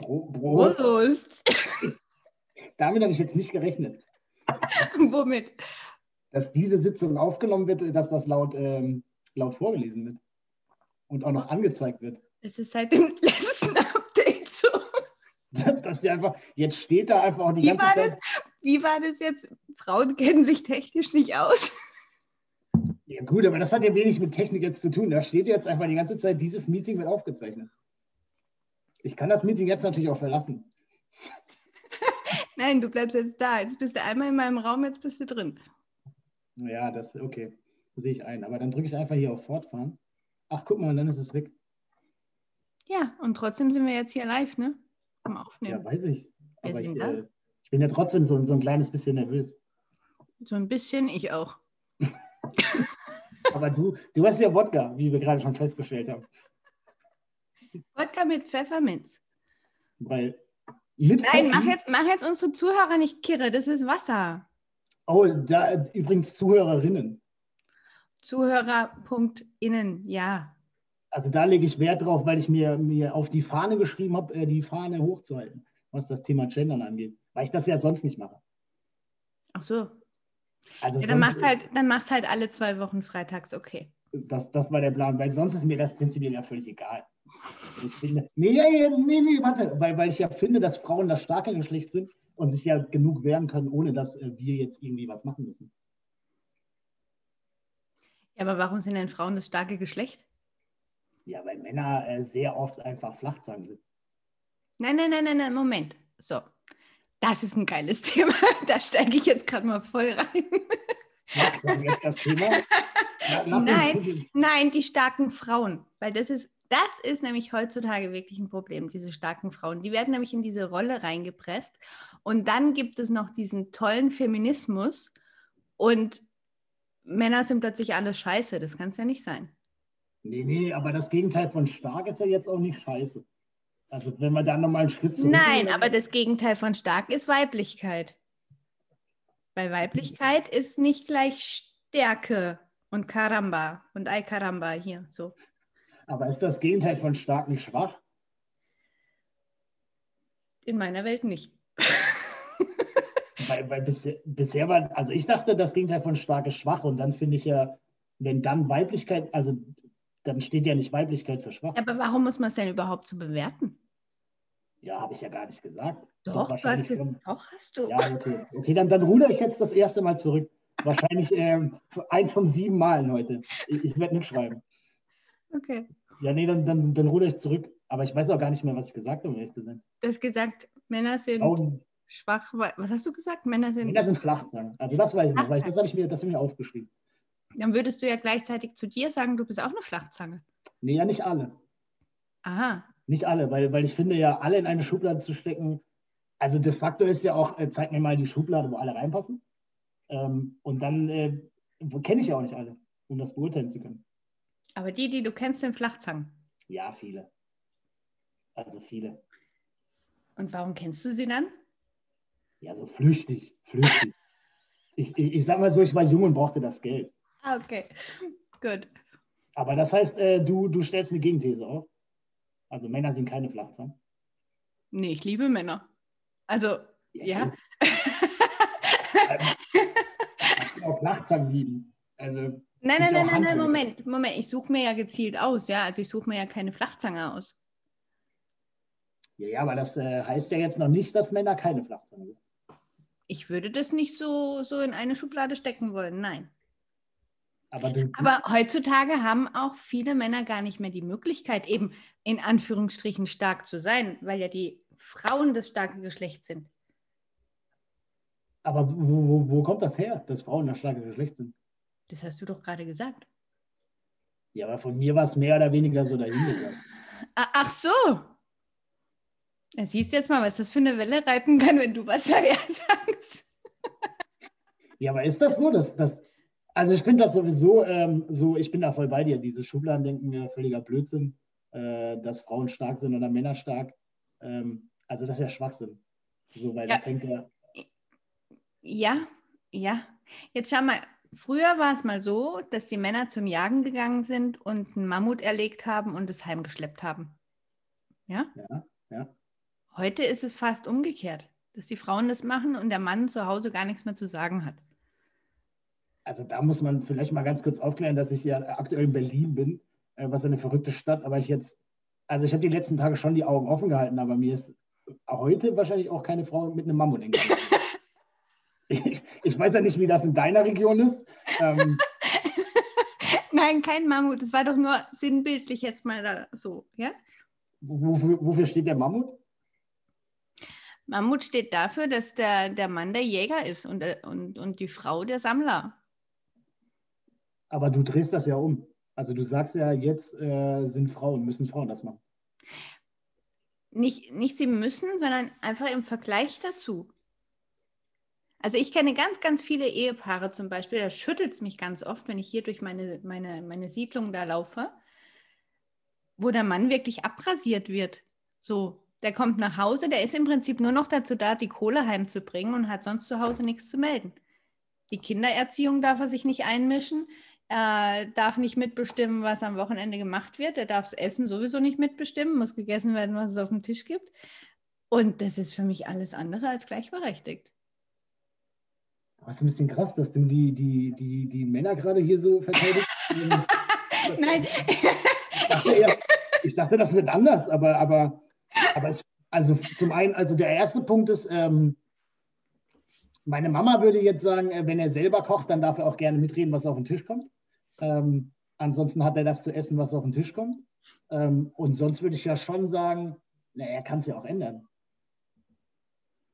Bro. Prost. Damit habe ich jetzt nicht gerechnet, Womit? dass diese Sitzung aufgenommen wird, dass das laut, ähm, laut vorgelesen wird und auch noch angezeigt wird. Das ist seit dem letzten Update so. Dass die einfach, jetzt steht da einfach auch die Wie ganze war Zeit. das? Wie war das jetzt? Frauen kennen sich technisch nicht aus. Ja gut, aber das hat ja wenig mit Technik jetzt zu tun. Da steht jetzt einfach die ganze Zeit, dieses Meeting wird aufgezeichnet. Ich kann das Meeting jetzt natürlich auch verlassen. Nein, du bleibst jetzt da. Jetzt bist du einmal in meinem Raum, jetzt bist du drin. Ja, das, okay, sehe ich ein. Aber dann drücke ich einfach hier auf Fortfahren. Ach, guck mal, dann ist es weg. Ja, und trotzdem sind wir jetzt hier live, ne? Am Ja, Aufnehmen. weiß ich. Aber ich, äh, ich bin ja trotzdem so, so ein kleines bisschen nervös. So ein bisschen, ich auch. Aber du, du hast ja Wodka, wie wir gerade schon festgestellt haben. Wodka mit Pfefferminz. Weil mit Nein, mach jetzt, mach jetzt unsere Zuhörer nicht kirre. Das ist Wasser. Oh, da übrigens Zuhörerinnen. Zuhörer.innen, ja. Also da lege ich Wert drauf, weil ich mir, mir auf die Fahne geschrieben habe, äh, die Fahne hochzuhalten, was das Thema Gendern angeht. Weil ich das ja sonst nicht mache. Ach so. Also Ja, dann machst halt, dann machst halt alle zwei Wochen freitags, okay. das, das war der Plan, weil sonst ist mir das prinzipiell ja völlig egal. Nee, nee, nee, nee, warte, weil, weil ich ja finde, dass Frauen das starke Geschlecht sind und sich ja genug wehren können, ohne dass äh, wir jetzt irgendwie was machen müssen. Ja, aber warum sind denn Frauen das starke Geschlecht? Ja, weil Männer äh, sehr oft einfach Flachzangen sind. Nein, nein, nein, nein, nein, Moment. So. Das ist ein geiles Thema. Da steige ich jetzt gerade mal voll rein. Ja, das Thema. Ja, Nein. Nein, die starken Frauen. Weil das ist, das ist nämlich heutzutage wirklich ein Problem, diese starken Frauen. Die werden nämlich in diese Rolle reingepresst. Und dann gibt es noch diesen tollen Feminismus und Männer sind plötzlich alles scheiße. Das kann es ja nicht sein. Nee, nee, aber das Gegenteil von stark ist ja jetzt auch nicht scheiße. Also wenn wir da nochmal einen Schritt zurück Nein, aber das Gegenteil von stark ist Weiblichkeit. Weil Weiblichkeit ist nicht gleich Stärke und Karamba und Ay Karamba hier so. Aber ist das Gegenteil von stark nicht schwach? In meiner Welt nicht. Weil, weil bisher, bisher war, also ich dachte, das Gegenteil von stark ist schwach und dann finde ich ja, wenn dann Weiblichkeit, also dann steht ja nicht Weiblichkeit für schwach. Aber warum muss man es denn überhaupt so bewerten? Ja, habe ich ja gar nicht gesagt. Doch, wahrscheinlich ges- schon. doch hast du. Ja, okay. Okay, dann, dann ruder ich jetzt das erste Mal zurück. Wahrscheinlich ähm, eins von sieben Malen heute. Ich, ich werde mitschreiben. Okay. Ja, nee, dann, dann, dann ruder ich zurück. Aber ich weiß auch gar nicht mehr, was ich gesagt habe, um ehrlich zu sein. Du hast gesagt, Männer sind Frauen, schwach. Was hast du gesagt? Männer sind. Männer sind Flachzangen. Also das weiß ich noch, weil ich, das habe ich, mir- das hab ich mir aufgeschrieben. Dann würdest du ja gleichzeitig zu dir sagen, du bist auch eine Flachzange. Nee, ja, nicht alle. Aha. Nicht alle, weil, weil ich finde ja, alle in eine Schublade zu stecken, also de facto ist ja auch, äh, zeig mir mal die Schublade, wo alle reinpassen. Ähm, und dann äh, kenne ich ja auch nicht alle, um das beurteilen zu können. Aber die, die du kennst, sind Flachzangen. Ja, viele. Also viele. Und warum kennst du sie dann? Ja, so flüchtig, flüchtig. ich, ich, ich sag mal so, ich war jung und brauchte das Geld. Ah, okay. Gut. Aber das heißt, äh, du, du stellst eine Gegenthese auf. Also Männer sind keine Flachzangen. Nee, ich liebe Männer. Also, ja. Ich kann auch Flachzangen lieben. Also, Nein, nein, nein, nein, nein. Moment, Moment. Ich suche mir ja gezielt aus, ja. Also ich suche mir ja keine Flachzange aus. ja, ja, aber das äh, heißt ja jetzt noch nicht, dass Männer keine Flachzangen sind. Ich würde das nicht so, so in eine Schublade stecken wollen, nein. Aber, du, Aber heutzutage haben auch viele Männer gar nicht mehr die Möglichkeit, eben in Anführungsstrichen stark zu sein, weil ja die Frauen das starke Geschlecht sind. aber wo, wo, wo kommt das her, dass Frauen das starke Geschlecht sind? Das hast du doch gerade gesagt. Ja, aber von mir war es mehr oder weniger so dahingegangen. Ah, Ach so. Ja, siehst jetzt mal, was das für eine Welle reiten kann, wenn du was daher sagst. Ja, aber ist das so? Dass, dass, also ich finde das sowieso ähm, so, ich bin da voll bei dir, dieses Schubladendenken, ja, völliger Blödsinn, äh, dass Frauen stark sind oder Männer stark. Ähm, also das ist ja Schwachsinn. So, weil Ja. das hängt ja, Ja, ja. Jetzt schau mal, früher war es mal so, dass die Männer zum Jagen gegangen sind und einen Mammut erlegt haben und es heimgeschleppt haben. Ja? ja, ja. Heute ist es fast umgekehrt, dass die Frauen das machen und der Mann zu Hause gar nichts mehr zu sagen hat. Also da muss man vielleicht mal ganz kurz aufklären, dass ich ja aktuell in Berlin bin, äh, was eine verrückte Stadt, aber ich jetzt, also ich habe die letzten Tage schon die Augen offen gehalten, aber mir ist heute wahrscheinlich auch keine Frau mit einem Mammut entgangen. Ich, ich weiß ja nicht, wie das in deiner Region ist. Ähm, Nein, kein Mammut. Das war doch nur sinnbildlich jetzt mal da so, ja? Wofür, wofür steht der Mammut? Mammut steht dafür, dass der, der Mann der Jäger ist und, äh, und, und die Frau der Sammler. Aber du drehst das ja um. Also du sagst ja, jetzt äh, sind Frauen, müssen Frauen das machen. Nicht, nicht sie müssen, sondern einfach im Vergleich dazu. Also ich kenne ganz, ganz viele Ehepaare zum Beispiel, da schüttelt es mich ganz oft, wenn ich hier durch meine, meine, meine Siedlung da laufe, wo der Mann wirklich abrasiert wird. So, der kommt nach Hause, der ist im Prinzip nur noch dazu da, die Kohle heimzubringen und hat sonst zu Hause nichts zu melden. Die Kindererziehung darf er sich nicht einmischen. Er darf nicht mitbestimmen, was am Wochenende gemacht wird. Er darf das Essen sowieso nicht mitbestimmen, muss gegessen werden, was es auf dem Tisch gibt. Und das ist für mich alles andere als gleichberechtigt. Das ist ein bisschen krass, dass du die, die, die, die Männer gerade hier so verteidigst. Nein. Ich dachte, eher, ich dachte, das wird anders, aber, aber aber ich, also zum einen, also der erste Punkt ist, ähm, meine Mama würde jetzt sagen, äh, wenn er selber kocht, dann darf er auch gerne mitreden, was auf den Tisch kommt. Ähm, ansonsten hat er das zu essen, was auf den Tisch kommt. Ähm, und sonst würde ich ja schon sagen, na, er kann es ja auch ändern.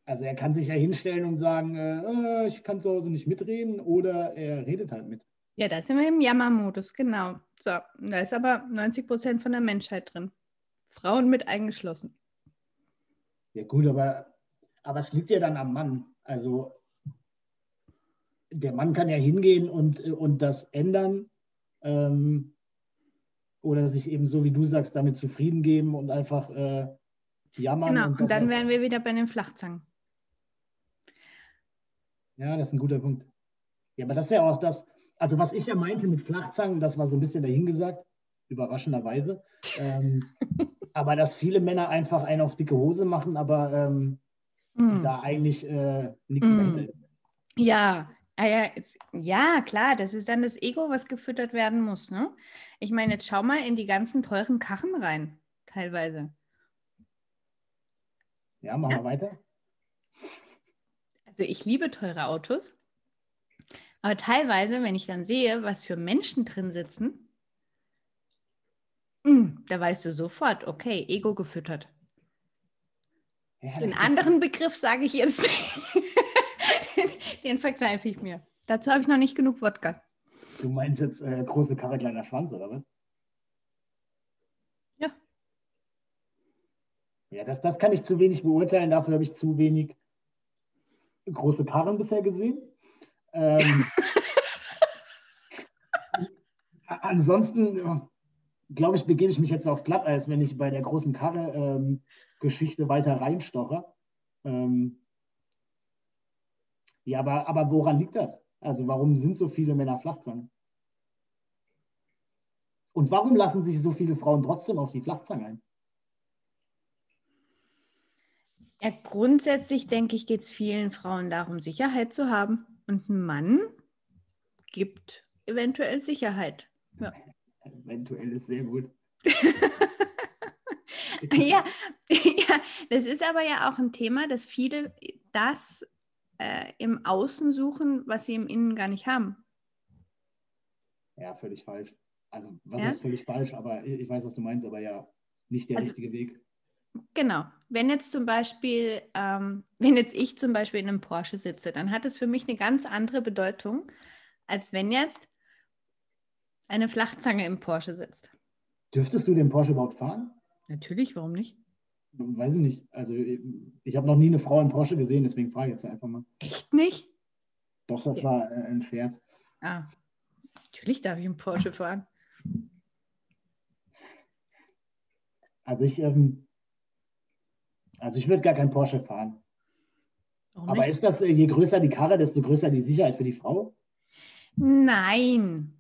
Also er kann sich ja hinstellen und sagen, äh, äh ich kann zu Hause nicht mitreden oder er redet halt mit. Ja, da sind wir im Jammermodus, genau. So, da ist aber 90 Prozent von der Menschheit drin. Frauen mit eingeschlossen. Ja gut, aber, aber es liegt ja dann am Mann. Also der Mann kann ja hingehen und, und das ändern ähm, oder sich eben so, wie du sagst, damit zufrieden geben und einfach äh, jammern. Genau, und, und dann wären wir wieder bei den Flachzangen. Ja, das ist ein guter Punkt. Ja, aber das ist ja auch das, also was ich ja meinte mit Flachzangen, das war so ein bisschen dahingesagt, überraschenderweise. Ähm, aber dass viele Männer einfach einen auf dicke Hose machen, aber ähm, mm. da eigentlich äh, nichts mm. Ja, Ah ja, ja, klar, das ist dann das Ego, was gefüttert werden muss. Ne? Ich meine, jetzt schau mal in die ganzen teuren Kachen rein, teilweise. Ja, machen ja. wir weiter. Also ich liebe teure Autos, aber teilweise, wenn ich dann sehe, was für Menschen drin sitzen, Mm, da weißt du sofort, okay, Ego gefüttert. Ja, den anderen Begriff sage ich jetzt den, den verkneife ich mir. Dazu habe ich noch nicht genug Wodka. Du meinst jetzt äh, große Karre, kleiner Schwanz, oder was? Ja. Ja, das, das kann ich zu wenig beurteilen. Dafür habe ich zu wenig große Karren bisher gesehen. Ähm, ansonsten glaube ich, begebe ich mich jetzt auf Glatteis, wenn ich bei der großen Karre-Geschichte ähm, weiter reinstoche. Ähm, ja, aber, aber woran liegt das? Also warum sind so viele Männer Flachzangen? Und warum lassen sich so viele Frauen trotzdem auf die Flachzange ein? Ja, grundsätzlich denke ich, geht es vielen Frauen darum, Sicherheit zu haben. Und ein Mann gibt eventuell Sicherheit. Ja. Eventuell ist sehr gut. ja, ja, das ist aber ja auch ein Thema, dass viele das äh, im Außen suchen, was sie im Innen gar nicht haben. Ja, völlig falsch. Also, was ja? ist völlig falsch, aber ich weiß, was du meinst, aber ja, nicht der also, richtige Weg. Genau. Wenn jetzt zum Beispiel, ähm, wenn jetzt ich zum Beispiel in einem Porsche sitze, dann hat es für mich eine ganz andere Bedeutung, als wenn jetzt eine Flachzange im Porsche sitzt. Dürftest du den Porsche überhaupt fahren? Natürlich, warum nicht? Weiß ich nicht. Also ich habe noch nie eine Frau in Porsche gesehen, deswegen frage ich jetzt einfach mal. Echt nicht? Doch, das ja. war äh, ein Scherz. Ah, natürlich darf ich einen Porsche fahren. Also ich, ähm, also ich würde gar keinen Porsche fahren. Aber ist das, äh, je größer die Karre, desto größer die Sicherheit für die Frau? Nein.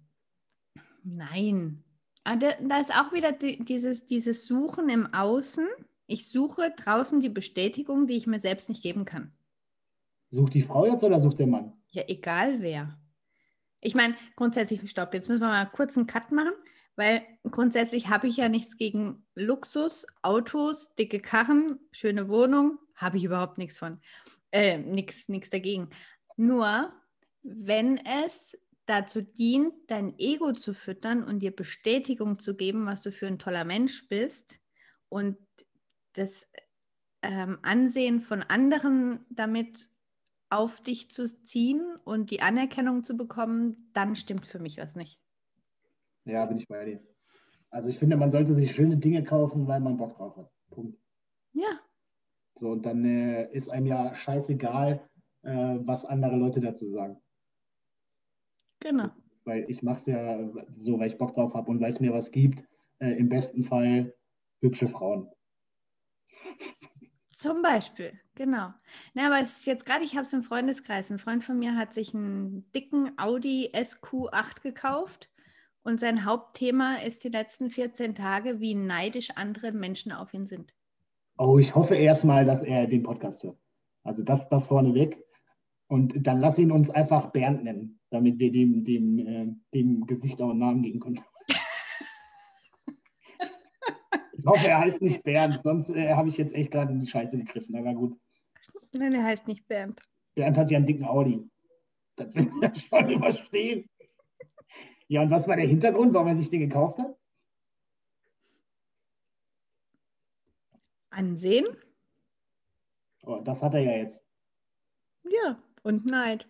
Nein. Ah, da, da ist auch wieder die, dieses, dieses Suchen im Außen, Ich suche draußen die Bestätigung, die ich mir selbst nicht geben kann. Sucht die Frau jetzt oder sucht der Mann? Ja, egal wer. Ich meine, grundsätzlich, stopp, jetzt müssen wir mal kurz einen Cut machen, weil grundsätzlich habe ich ja nichts gegen Luxus, Autos, dicke Karren, schöne Wohnung, habe ich überhaupt nichts von. Äh, nichts dagegen. Nur, wenn es dazu dient, dein Ego zu füttern und dir Bestätigung zu geben, was du für ein toller Mensch bist und das ähm, Ansehen von anderen damit auf dich zu ziehen und die Anerkennung zu bekommen, dann stimmt für mich was nicht. Ja, bin ich bei dir. Also ich finde, man sollte sich schöne Dinge kaufen, weil man Bock drauf hat. Punkt. Ja. So, und dann äh, ist einem ja scheißegal, äh, was andere Leute dazu sagen. Genau. Weil ich mache es ja so, weil ich Bock drauf habe und weil es mir was gibt. Äh, Im besten Fall hübsche Frauen. Zum Beispiel, genau. Na, aber es ist jetzt gerade, ich habe es im Freundeskreis. Ein Freund von mir hat sich einen dicken Audi SQ8 gekauft und sein Hauptthema ist die letzten 14 Tage, wie neidisch andere Menschen auf ihn sind. Oh, ich hoffe erstmal, dass er den Podcast hört. Also das, das vorneweg. Und dann lass ihn uns einfach Bernd nennen, damit wir dem, dem, äh, dem Gesicht auch einen Namen geben können. Ich hoffe, er heißt nicht Bernd, sonst äh, habe ich jetzt echt gerade in die Scheiße gegriffen. Aber gut. Nein, er heißt nicht Bernd. Bernd hat ja einen dicken Audi. Das will ich ja schon überstehen. Ja, und was war der Hintergrund, warum er sich den gekauft hat? Ansehen? Oh, das hat er ja jetzt. Ja, und Neid.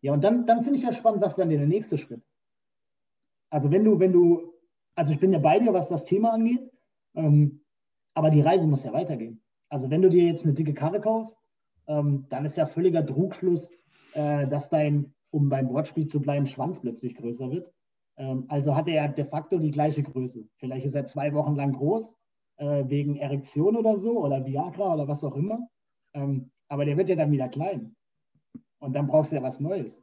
Ja, und dann, dann finde ich ja spannend, was dann der nächste Schritt. Also wenn du, wenn du, also ich bin ja bei dir, was das Thema angeht, ähm, aber die Reise muss ja weitergehen. Also wenn du dir jetzt eine dicke Karre kaufst, ähm, dann ist ja völliger Trugschluss, äh, dass dein, um beim Wortspiel zu bleiben, Schwanz plötzlich größer wird. Ähm, also hat er ja de facto die gleiche Größe. Vielleicht ist er zwei Wochen lang groß, äh, wegen Erektion oder so, oder Viagra oder was auch immer. Ähm, aber der wird ja dann wieder klein. Und dann brauchst du ja was Neues.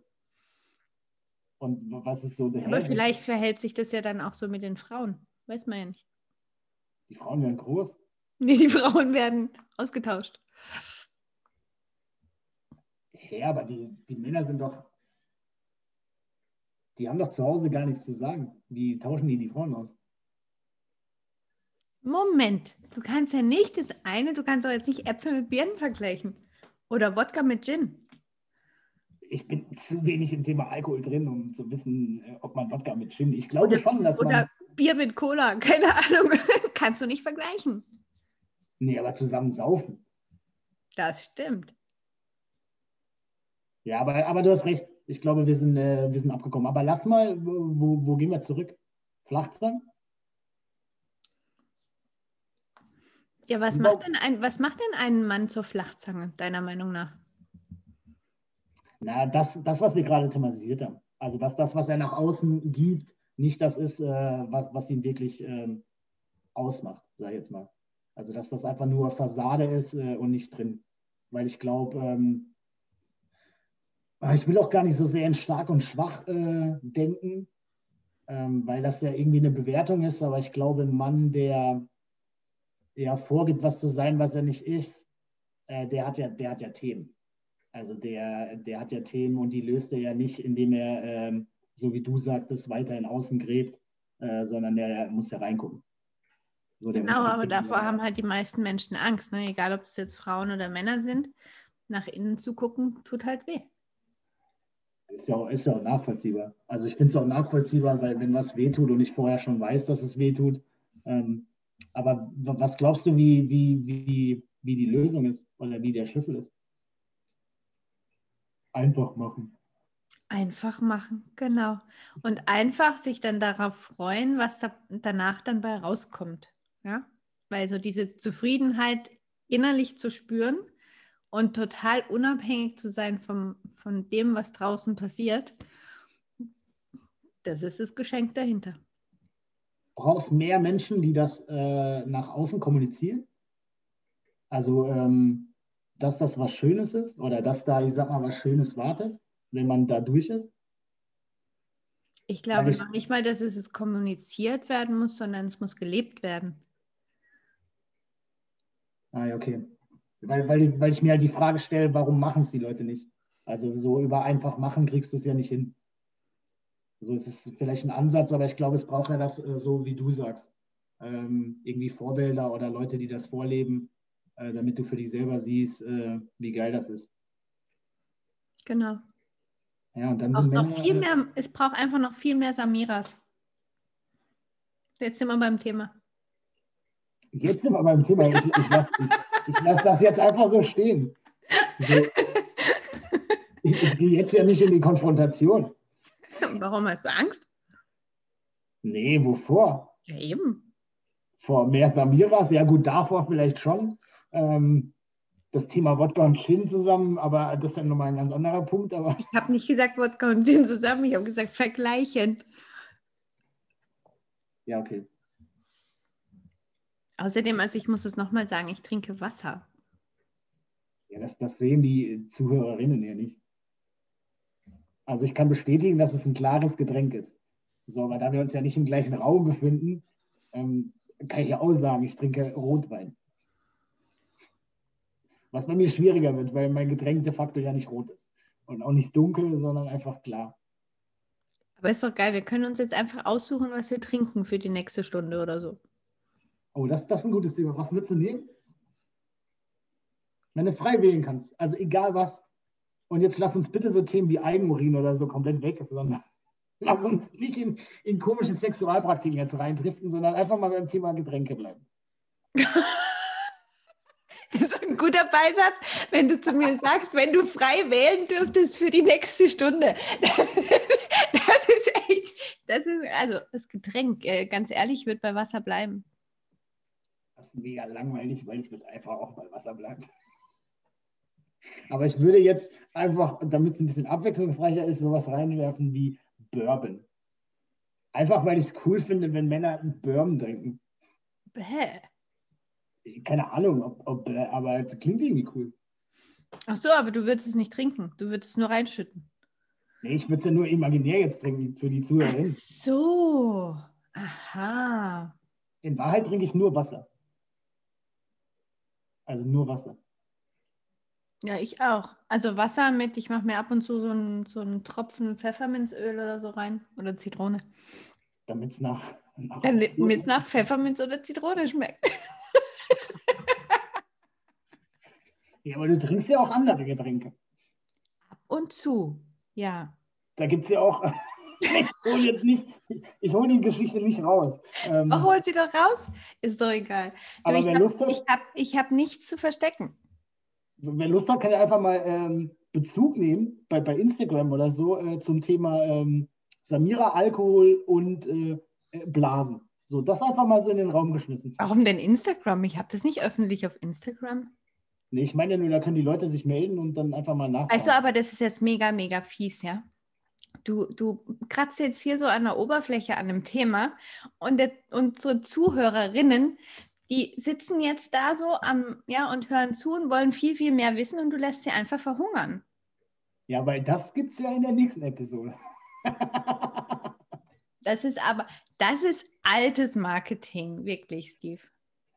Und was ist so der Aber vielleicht verhält sich das ja dann auch so mit den Frauen. Weiß man ja nicht. Die Frauen werden groß. Nee, die Frauen werden ausgetauscht. Ja, aber die, die Männer sind doch. Die haben doch zu Hause gar nichts zu sagen. Wie tauschen die die Frauen aus? Moment, du kannst ja nicht das eine, du kannst doch jetzt nicht Äpfel mit Birnen vergleichen. Oder Wodka mit Gin. Ich bin zu wenig im Thema Alkohol drin, um zu wissen, äh, ob man Wodka mit Gin. Ich glaube oder, schon, dass oder man. Bier mit Cola, keine Ahnung. Kannst du nicht vergleichen. Nee, aber zusammen saufen. Das stimmt. Ja, aber, aber du hast recht. Ich glaube, wir sind, äh, wir sind abgekommen. Aber lass mal, wo, wo gehen wir zurück? Flachzang? Ja, was macht, denn ein, was macht denn einen Mann zur Flachzange, deiner Meinung nach? Na, das, das was wir gerade thematisiert haben. Also, dass das, was er nach außen gibt, nicht das ist, äh, was, was ihn wirklich ähm, ausmacht, sage ich jetzt mal. Also, dass das einfach nur Fassade ist äh, und nicht drin. Weil ich glaube, ähm, ich will auch gar nicht so sehr in stark und schwach äh, denken, ähm, weil das ja irgendwie eine Bewertung ist. Aber ich glaube, ein Mann, der, der vorgibt, was zu sein, was er nicht ist, äh, der, hat ja, der hat ja Themen. Also der, der hat ja Themen und die löst er ja nicht, indem er ähm, so wie du sagtest, weiter in außen gräbt, äh, sondern der muss ja reingucken. So, genau, aber davor haben halt die meisten Menschen Angst, ne? egal ob es jetzt Frauen oder Männer sind. Nach innen zu gucken, tut halt weh. Ist ja auch, ist ja auch nachvollziehbar. Also ich finde es auch nachvollziehbar, weil wenn was wehtut und ich vorher schon weiß, dass es wehtut. Ähm, aber was glaubst du, wie, wie, wie, wie die Lösung ist oder wie der Schlüssel ist? Einfach machen. Einfach machen, genau. Und einfach sich dann darauf freuen, was da danach dann bei rauskommt. Ja? Weil so diese Zufriedenheit innerlich zu spüren und total unabhängig zu sein vom, von dem, was draußen passiert, das ist das Geschenk dahinter. Brauchst mehr Menschen, die das äh, nach außen kommunizieren? Also, ähm, dass das was Schönes ist oder dass da, ich sag mal, was Schönes wartet? wenn man da durch ist? Ich glaube ich, noch nicht mal, dass es kommuniziert werden muss, sondern es muss gelebt werden. Ah, okay. Weil, weil, weil ich mir halt die Frage stelle, warum machen es die Leute nicht? Also so über einfach machen kriegst du es ja nicht hin. So ist es vielleicht ein Ansatz, aber ich glaube, es braucht ja das äh, so, wie du sagst. Ähm, irgendwie Vorbilder oder Leute, die das vorleben, äh, damit du für dich selber siehst, äh, wie geil das ist. Genau. Ja, und dann Auch sind noch Männer, viel äh, mehr, es braucht einfach noch viel mehr Samiras. Jetzt sind wir beim Thema. Jetzt sind wir beim Thema. Ich, ich lasse lass das jetzt einfach so stehen. Ich, ich gehe jetzt ja nicht in die Konfrontation. Warum hast du Angst? Nee, wovor? Ja, eben. Vor mehr Samiras? Ja, gut, davor vielleicht schon. Ähm, das Thema Wodka und Gin zusammen, aber das ist ja nochmal ein ganz anderer Punkt. Aber Ich habe nicht gesagt Wodka und Gin zusammen, ich habe gesagt vergleichend. ja, okay. Außerdem, also ich muss es nochmal sagen, ich trinke Wasser. Ja, das, das sehen die Zuhörerinnen ja nicht. Also ich kann bestätigen, dass es ein klares Getränk ist. So, aber da wir uns ja nicht im gleichen Raum befinden, ähm, kann ich ja auch sagen, ich trinke Rotwein. Was bei mir schwieriger wird, weil mein Getränk de facto ja nicht rot ist. Und auch nicht dunkel, sondern einfach klar. Aber ist doch geil, wir können uns jetzt einfach aussuchen, was wir trinken für die nächste Stunde oder so. Oh, das, das ist ein gutes Thema. Was würdest du nehmen? Wenn du frei wählen kannst, also egal was. Und jetzt lass uns bitte so Themen wie Eigenurin oder so komplett weg, sondern lass uns nicht in, in komische Sexualpraktiken jetzt reindriften, sondern einfach mal beim Thema Getränke bleiben. Das ist ein guter Beisatz, wenn du zu mir sagst, wenn du frei wählen dürftest für die nächste Stunde. Das ist echt, das ist, also das Getränk, äh, ganz ehrlich, wird bei Wasser bleiben. Ist mega langweilig, weil ich würde einfach auch bei Wasser bleiben. Aber ich würde jetzt einfach, damit es ein bisschen abwechslungsreicher ist, sowas reinwerfen wie Bourbon. Einfach weil ich es cool finde, wenn Männer einen Bourbon trinken. Bäh. Keine Ahnung, ob, ob, aber es klingt irgendwie cool. Ach so, aber du würdest es nicht trinken. Du würdest es nur reinschütten. Nee, ich würde es ja nur imaginär jetzt trinken für die Ach Zuhörerin. so. Aha. In Wahrheit trinke ich nur Wasser. Also nur Wasser. Ja, ich auch. Also Wasser mit, ich mache mir ab und zu so einen, so einen Tropfen Pfefferminzöl oder so rein. Oder Zitrone. Damit es nach, nach Damit es nach Pfefferminz oder Zitrone schmeckt. Ja, aber du trinkst ja auch andere Getränke. Und zu. Ja. Da gibt es ja auch. Ich hole jetzt nicht, ich hole die Geschichte nicht raus. Ähm, Oh, holt sie doch raus. Ist doch egal. Aber ich wer habe Lust hat, ich hab, ich hab nichts zu verstecken. wer Lust hat, kann ja einfach mal ähm, Bezug nehmen bei, bei Instagram oder so äh, zum Thema ähm, Samira, Alkohol und äh, äh, Blasen. So, das einfach mal so in den Raum geschmissen. Warum denn Instagram? Ich habe das nicht öffentlich auf Instagram. Nee, ich meine ja nur, da können die Leute sich melden und dann einfach mal nachfragen. Du, aber das ist jetzt mega, mega fies, ja? Du, du kratzt jetzt hier so an der Oberfläche an einem Thema und der, unsere Zuhörerinnen, die sitzen jetzt da so am, ja, und hören zu und wollen viel, viel mehr wissen und du lässt sie einfach verhungern. Ja, weil das gibt es ja in der nächsten Episode. Das ist aber, das ist altes Marketing, wirklich, Steve.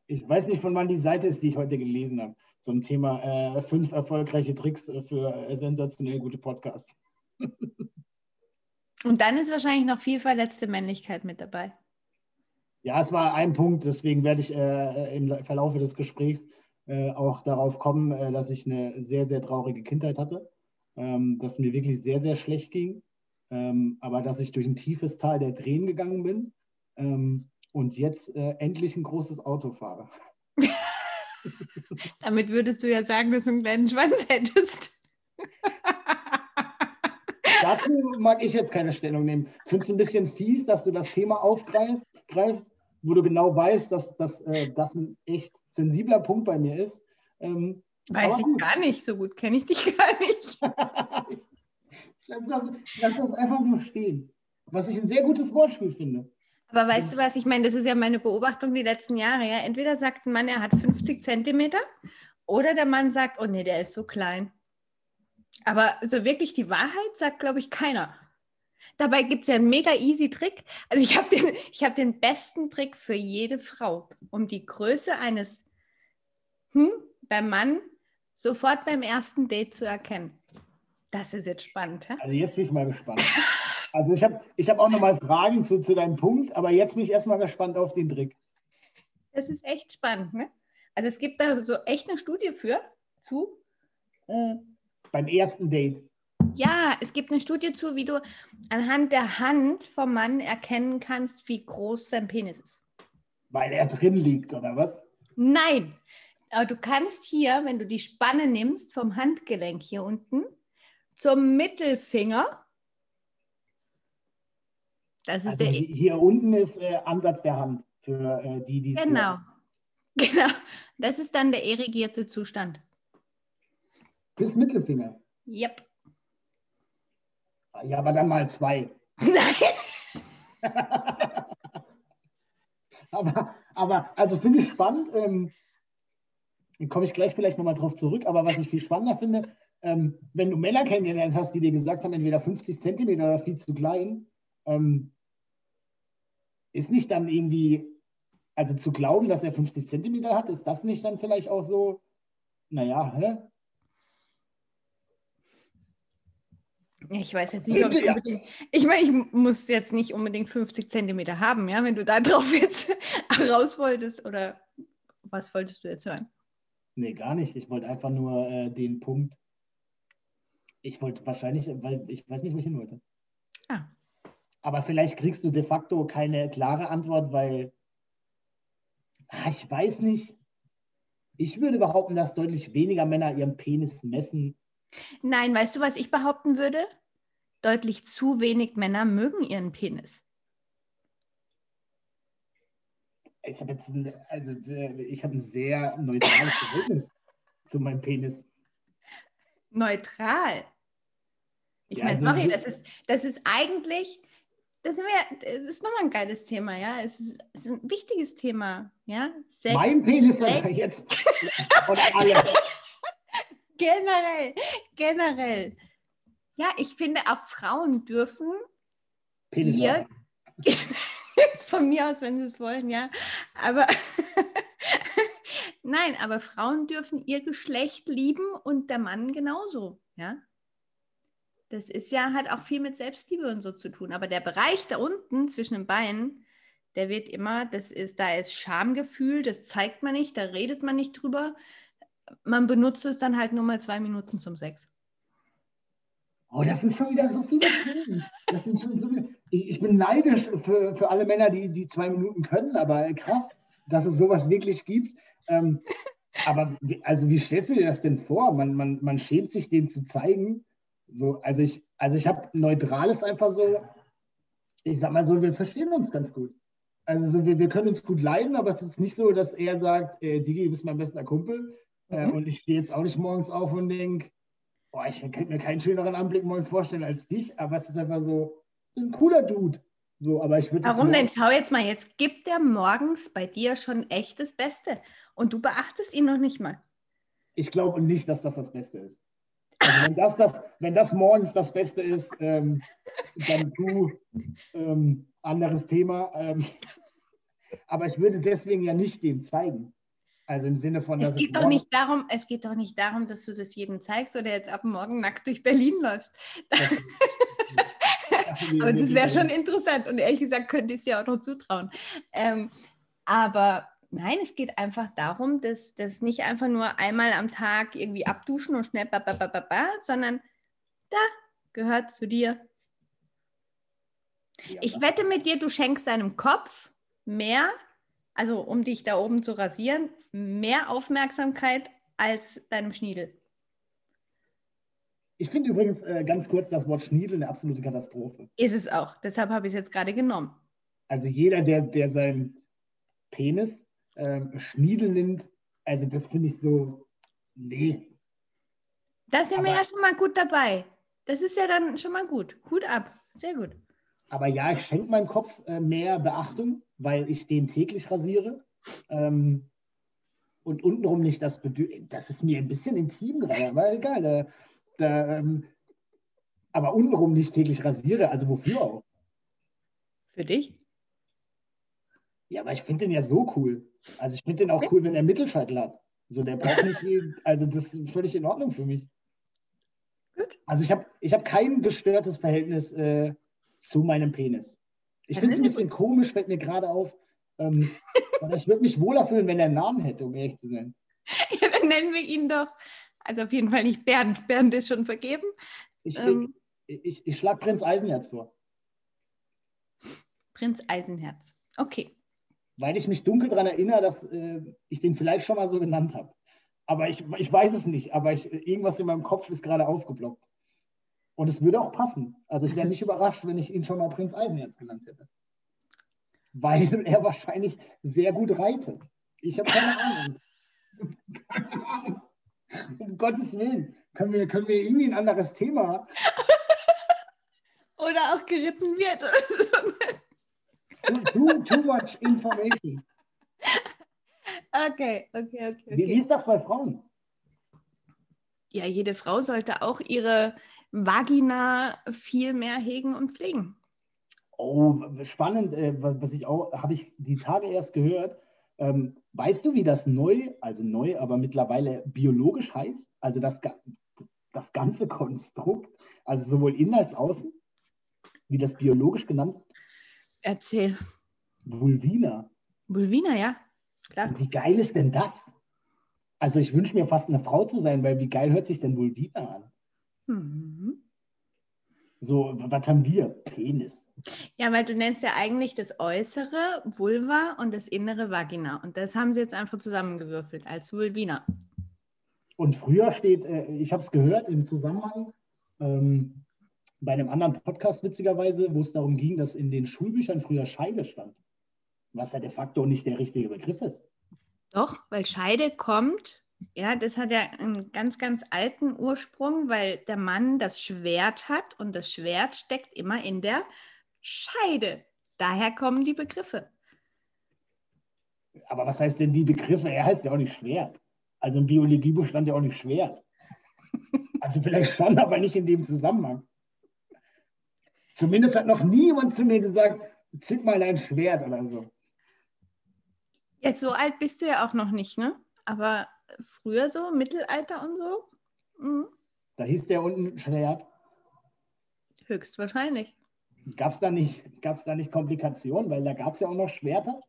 ich weiß nicht, von wann die Seite ist, die ich heute gelesen habe. Zum Thema äh, fünf erfolgreiche Tricks äh, für äh, sensationell gute Podcasts. Und dann ist wahrscheinlich noch viel verletzte Männlichkeit mit dabei. Ja, es war ein Punkt, deswegen werde ich äh, im Verlauf des Gesprächs äh, auch darauf kommen, äh, dass ich eine sehr, sehr traurige Kindheit hatte, ähm, dass mir wirklich sehr, sehr schlecht ging, ähm, aber dass ich durch ein tiefes Tal der Tränen gegangen bin ähm, und jetzt äh, endlich ein großes Auto fahre. Damit würdest du ja sagen, dass du einen kleinen Schwanz hättest. Dazu mag ich jetzt keine Stellung nehmen. Finde es ein bisschen fies, dass du das Thema aufgreifst, greifst, wo du genau weißt, dass, dass äh, das ein echt sensibler Punkt bei mir ist. Ähm, Weiß ich gar nicht, so gut kenne ich dich gar nicht. lass, das, lass das einfach so stehen. Was ich ein sehr gutes Wortspiel finde. Aber weißt du was, ich meine, das ist ja meine Beobachtung die letzten Jahre. Ja? Entweder sagt ein Mann, er hat 50 Zentimeter oder der Mann sagt, oh nee, der ist so klein. Aber so wirklich die Wahrheit sagt, glaube ich, keiner. Dabei gibt es ja einen mega easy Trick. Also ich habe den, ich hab den besten Trick für jede Frau, um die Größe eines hm, beim Mann sofort beim ersten Date zu erkennen? Das ist jetzt spannend. Hä? Also jetzt bin ich mal gespannt. Also ich habe ich hab auch nochmal Fragen zu, zu deinem Punkt, aber jetzt bin ich erstmal gespannt auf den Trick. Das ist echt spannend. Ne? Also es gibt da so echt eine Studie für zu. Äh, beim ersten Date. Ja, es gibt eine Studie zu, wie du anhand der Hand vom Mann erkennen kannst, wie groß sein Penis ist. Weil er drin liegt, oder was? Nein. Aber du kannst hier, wenn du die Spanne nimmst, vom Handgelenk hier unten zum Mittelfinger. Das ist also der. Hier unten ist äh, Ansatz der Hand für äh, die, die. Genau. Genau. Das ist dann der irrigierte Zustand. Bis Mittelfinger. Yep. Ja, aber dann mal zwei. Nein. aber, aber, also finde ich spannend. Ähm, komme ich gleich vielleicht nochmal drauf zurück. Aber was ich viel spannender finde, ähm, wenn du Männer kennengelernt hast, die dir gesagt haben, entweder 50 Zentimeter oder viel zu klein, ähm, ist nicht dann irgendwie, also zu glauben, dass er 50 Zentimeter hat, ist das nicht dann vielleicht auch so, naja, hä? Ich weiß jetzt nicht, ob ich, unbedingt, ich meine, ich muss jetzt nicht unbedingt 50 Zentimeter haben, ja, wenn du da drauf jetzt raus wolltest oder was wolltest du jetzt hören? Nee, gar nicht. Ich wollte einfach nur äh, den Punkt. Ich wollte wahrscheinlich, weil ich weiß nicht, wo ich hin wollte. Ah. Aber vielleicht kriegst du de facto keine klare Antwort, weil ah, ich weiß nicht. Ich würde behaupten, dass deutlich weniger Männer ihren Penis messen. Nein, weißt du, was ich behaupten würde? Deutlich zu wenig Männer mögen ihren Penis. Ich habe jetzt ein, also ich habe ein sehr neutrales Verhältnis zu meinem Penis. Neutral. Ich ja, meine, also sorry, so, das ist, das ist eigentlich, das ist, das ist nochmal ein geiles Thema, ja. Es ist, es ist ein wichtiges Thema, ja. Sex, mein Penis Sex. jetzt. Und alle. generell, generell. Ja, ich finde auch Frauen dürfen Penis ihr, von mir aus, wenn sie es wollen, ja. Aber nein, aber Frauen dürfen ihr Geschlecht lieben und der Mann genauso, ja. Das ist ja, hat auch viel mit Selbstliebe und so zu tun. Aber der Bereich da unten zwischen den Beinen, der wird immer, das ist, da ist Schamgefühl, das zeigt man nicht, da redet man nicht drüber. Man benutzt es dann halt nur mal zwei Minuten zum Sex. Oh, das sind schon wieder so viele Themen. Das sind schon so viele. Ich, ich bin neidisch für, für alle Männer, die die zwei Minuten können, aber krass, dass es sowas wirklich gibt. Ähm, aber also wie stellst du dir das denn vor? Man, man, man schämt sich, den zu zeigen. So, also ich, also ich habe Neutrales einfach so, ich sag mal so, wir verstehen uns ganz gut. Also so, wir, wir können uns gut leiden, aber es ist nicht so, dass er sagt, äh, Digi, du bist mein bester Kumpel. Äh, mhm. Und ich stehe jetzt auch nicht morgens auf und denke, boah, ich könnte mir keinen schöneren Anblick morgens vorstellen als dich, aber es ist einfach so, ist ein cooler Dude. So, aber ich würde. Warum denn? Schau jetzt mal, jetzt gibt er morgens bei dir schon echt das Beste und du beachtest ihn noch nicht mal. Ich glaube nicht, dass das das Beste ist. Also wenn, das, das, wenn das morgens das Beste ist, ähm, dann du, ähm, anderes Thema. Ähm, aber ich würde deswegen ja nicht dem zeigen. Also im Sinne von, es geht doch nicht darum, es geht doch nicht darum, dass du das jedem zeigst oder jetzt ab morgen nackt durch Berlin läufst. aber das wäre schon interessant und ehrlich gesagt könnte ich es dir auch noch zutrauen. Ähm, aber nein, es geht einfach darum, dass das nicht einfach nur einmal am Tag irgendwie abduschen und schnell, babababa, sondern da gehört zu dir. Ich wette mit dir, du schenkst deinem Kopf mehr also um dich da oben zu rasieren, mehr Aufmerksamkeit als deinem Schniedel. Ich finde übrigens äh, ganz kurz das Wort Schniedel eine absolute Katastrophe. Ist es auch. Deshalb habe ich es jetzt gerade genommen. Also jeder, der, der seinen Penis ähm, Schniedel nimmt, also das finde ich so, nee. Da sind aber, wir ja schon mal gut dabei. Das ist ja dann schon mal gut. Hut ab. Sehr gut. Aber ja, ich schenke meinem Kopf äh, mehr Beachtung weil ich den täglich rasiere. Ähm, und untenrum nicht das Bedürfnis. Das ist mir ein bisschen intim gerade, aber egal. Da, da, ähm, aber untenrum nicht täglich rasiere, also wofür auch? Für dich? Ja, aber ich finde den ja so cool. Also ich finde den auch cool, wenn er Mittelscheitel hat. So, der braucht nicht, also das ist völlig in Ordnung für mich. Gut. Also ich habe ich hab kein gestörtes Verhältnis äh, zu meinem Penis. Ich finde es ein bisschen komisch, fällt mir gerade auf. Ähm, ich würde mich wohler fühlen, wenn er einen Namen hätte, um ehrlich zu sein. Ja, dann nennen wir ihn doch. Also auf jeden Fall nicht Bernd. Bernd ist schon vergeben. Ich, ähm, ich, ich, ich schlage Prinz Eisenherz vor. Prinz Eisenherz. Okay. Weil ich mich dunkel daran erinnere, dass äh, ich den vielleicht schon mal so genannt habe. Aber ich, ich weiß es nicht. Aber ich, irgendwas in meinem Kopf ist gerade aufgeblockt. Und es würde auch passen. Also ich wäre nicht überrascht, wenn ich ihn schon mal Prinz Eisenherz genannt hätte. Weil er wahrscheinlich sehr gut reitet. Ich habe keine Ahnung. Keine Ahnung. Um Gottes Willen. Können wir, können wir irgendwie ein anderes Thema? oder auch geritten wird. Too, too much information. Okay, okay, okay. wie ist das bei Frauen? Ja, jede Frau sollte auch ihre Vagina viel mehr hegen und pflegen. Oh, spannend, äh, was ich auch, habe ich die Tage erst gehört. Ähm, weißt du, wie das neu, also neu, aber mittlerweile biologisch heißt? Also das, das ganze Konstrukt, also sowohl innen als außen? wie das biologisch genannt wird? Erzähl. Vulvina. Vulvina, ja. Klar. Und wie geil ist denn das? Also ich wünsche mir fast eine Frau zu sein, weil wie geil hört sich denn Vulvina an? Mhm. So, was haben wir? Penis. Ja, weil du nennst ja eigentlich das Äußere Vulva und das Innere Vagina. Und das haben sie jetzt einfach zusammengewürfelt als Vulvina. Und früher steht, äh, ich habe es gehört im Zusammenhang, ähm, bei einem anderen Podcast witzigerweise, wo es darum ging, dass in den Schulbüchern früher Scheide stand. Was ja de facto nicht der richtige Begriff ist. Doch, weil Scheide kommt, ja, das hat ja einen ganz, ganz alten Ursprung, weil der Mann das Schwert hat und das Schwert steckt immer in der Scheide. Daher kommen die Begriffe. Aber was heißt denn die Begriffe? Er heißt ja auch nicht Schwert. Also im Biologiebuch stand ja auch nicht Schwert. Also vielleicht schon, aber nicht in dem Zusammenhang. Zumindest hat noch niemand zu mir gesagt, zück mal dein Schwert oder so. Jetzt so alt bist du ja auch noch nicht, ne? Aber früher so, Mittelalter und so? Mhm. Da hieß der unten Schwert. Höchstwahrscheinlich. Gab es da, nicht, da nicht Komplikationen? Weil da gab es ja auch noch Schwerter.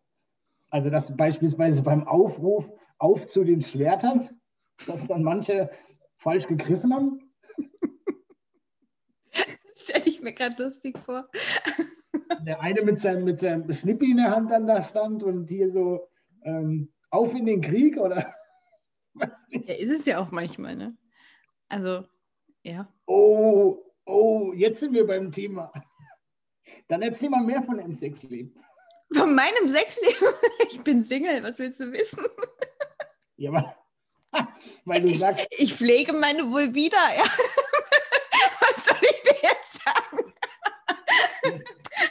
Also, dass beispielsweise beim Aufruf auf zu den Schwertern, dass dann manche falsch gegriffen haben. Stelle ich mir gerade lustig vor. Der eine mit seinem, mit seinem Schnippi in der Hand dann da stand und hier so ähm, auf in den Krieg oder Ja, ist es ja auch manchmal, ne? Also, ja. Oh, oh, jetzt sind wir beim Thema. Dann erzähl mal mehr von deinem Sexleben. Von meinem Sexleben? Ich bin Single, was willst du wissen? Ja, aber weil du sagst. Ich, ich pflege meine wohl wieder, ja.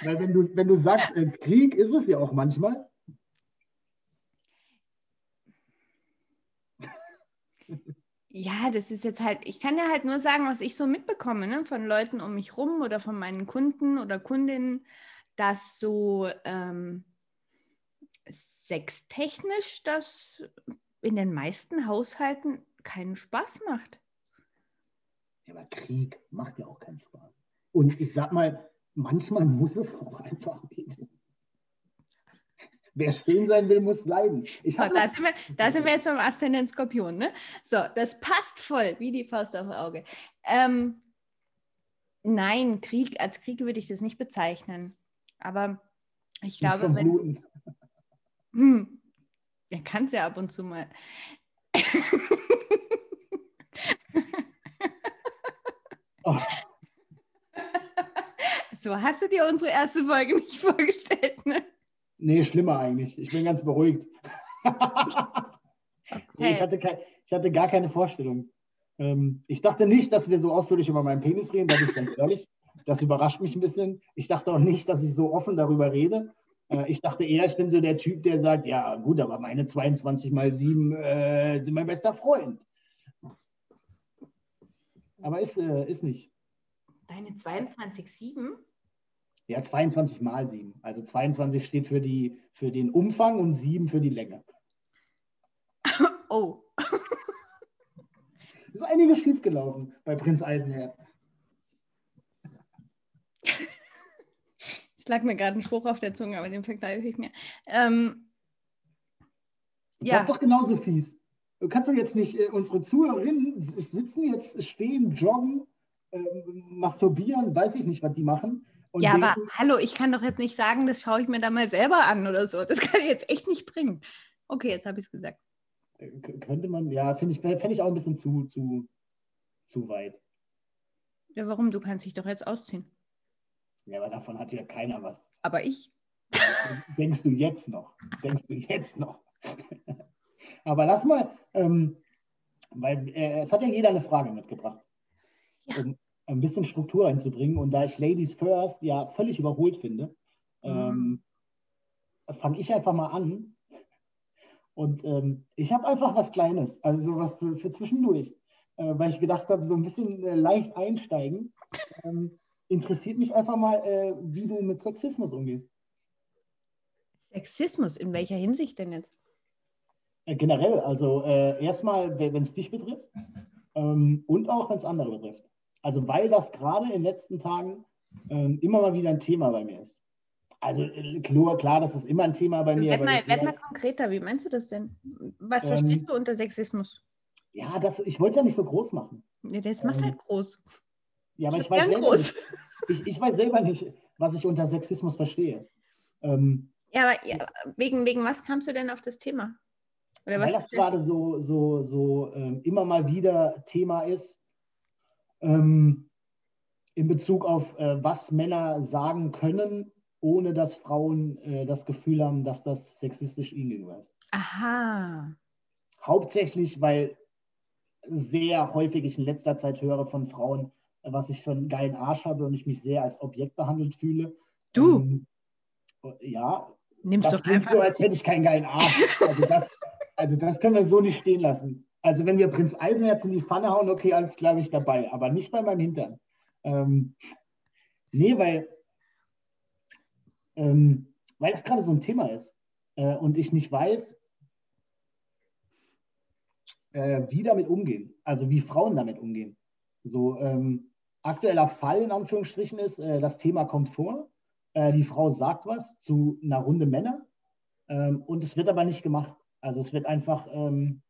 Weil wenn du, wenn du sagst, äh, Krieg ist es ja auch manchmal. Ja, das ist jetzt halt, ich kann ja halt nur sagen, was ich so mitbekomme, ne, von Leuten um mich rum oder von meinen Kunden oder Kundinnen, dass so ähm, sextechnisch das in den meisten Haushalten keinen Spaß macht. Ja, aber Krieg macht ja auch keinen Spaß. Und ich sag mal, manchmal muss es auch einfach gehen. Wer schön sein will, muss leiden. Ich so, da, sind wir, da sind wir jetzt beim Aszendent Skorpion. Ne? So, das passt voll, wie die Faust auf Auge. Ähm, nein, Krieg, als Krieg würde ich das nicht bezeichnen. Aber ich glaube, wenn. Hm, ja, kann es ja ab und zu mal. oh. So, hast du dir unsere erste Folge nicht vorgestellt, ne? Nee, schlimmer eigentlich. Ich bin ganz beruhigt. okay. nee, ich, hatte kein, ich hatte gar keine Vorstellung. Ähm, ich dachte nicht, dass wir so ausführlich über meinen Penis reden, da bin ich ganz ehrlich. Das überrascht mich ein bisschen. Ich dachte auch nicht, dass ich so offen darüber rede. Äh, ich dachte eher, ich bin so der Typ, der sagt, ja gut, aber meine 22 mal 7 äh, sind mein bester Freund. Aber ist, äh, ist nicht. Deine 22,7? Ja, 22 mal 7. Also 22 steht für, die, für den Umfang und 7 für die Länge. Oh. ist einiges schiefgelaufen bei Prinz Eisenherz. Es lag mir gerade ein Spruch auf der Zunge, aber den vergleiche ich mir. Ähm, ja. Das ist doch genauso fies. Du kannst doch jetzt nicht, äh, unsere Zuhörerinnen sitzen jetzt, stehen, joggen, äh, masturbieren, weiß ich nicht, was die machen. Ja, aber hallo, ich kann doch jetzt nicht sagen, das schaue ich mir da mal selber an oder so. Das kann ich jetzt echt nicht bringen. Okay, jetzt habe ich es gesagt. Äh, könnte man, ja, finde ich, fänd ich auch ein bisschen zu, zu, zu weit. Ja, warum? Du kannst dich doch jetzt ausziehen. Ja, aber davon hat ja keiner was. Aber ich. Denkst du jetzt noch? Denkst du jetzt noch? aber lass mal, ähm, weil äh, es hat ja jeder eine Frage mitgebracht. Ja. Um ein bisschen Struktur einzubringen. Und da ich Ladies First ja völlig überholt finde, mhm. ähm, fange ich einfach mal an. Und ähm, ich habe einfach was Kleines, also sowas für, für zwischendurch, äh, weil ich gedacht habe, so ein bisschen äh, leicht einsteigen. Ähm, interessiert mich einfach mal, äh, wie du mit Sexismus umgehst. Sexismus, in welcher Hinsicht denn jetzt? Äh, generell, also äh, erstmal, wenn es dich betrifft ähm, und auch wenn es andere betrifft. Also weil das gerade in den letzten Tagen ähm, immer mal wieder ein Thema bei mir ist. Also äh, klar, klar, das ist immer ein Thema bei mir. Werd mal, werd mal konkreter, wie meinst du das denn? Was ähm, verstehst du unter Sexismus? Ja, das, ich wollte es ja nicht so groß machen. Ja, jetzt machst ähm, halt groß. Ja, aber ich, ich weiß, selber nicht, ich, ich, weiß selber nicht, was ich unter Sexismus verstehe. Ähm, ja, aber ja, wegen, wegen was kamst du denn auf das Thema? Oder weil das gerade so, so, so ähm, immer mal wieder Thema ist, ähm, in Bezug auf, äh, was Männer sagen können, ohne dass Frauen äh, das Gefühl haben, dass das sexistisch ihnen gegenüber ist. Aha. Hauptsächlich, weil sehr häufig ich in letzter Zeit höre von Frauen, was ich für einen geilen Arsch habe und ich mich sehr als Objekt behandelt fühle. Du? Ähm, ja. Nimmst das klingt so, als hätte ich keinen geilen Arsch. Also das, also das können wir so nicht stehen lassen. Also wenn wir Prinz Eisenherz in die Pfanne hauen, okay, alles bin ich dabei, aber nicht bei meinem Hintern. Ähm, nee, weil, ähm, weil das gerade so ein Thema ist äh, und ich nicht weiß, äh, wie damit umgehen, also wie Frauen damit umgehen. So, ähm, aktueller Fall in Anführungsstrichen ist, äh, das Thema kommt vor, äh, die Frau sagt was zu einer Runde Männer ähm, und es wird aber nicht gemacht. Also es wird einfach, ähm,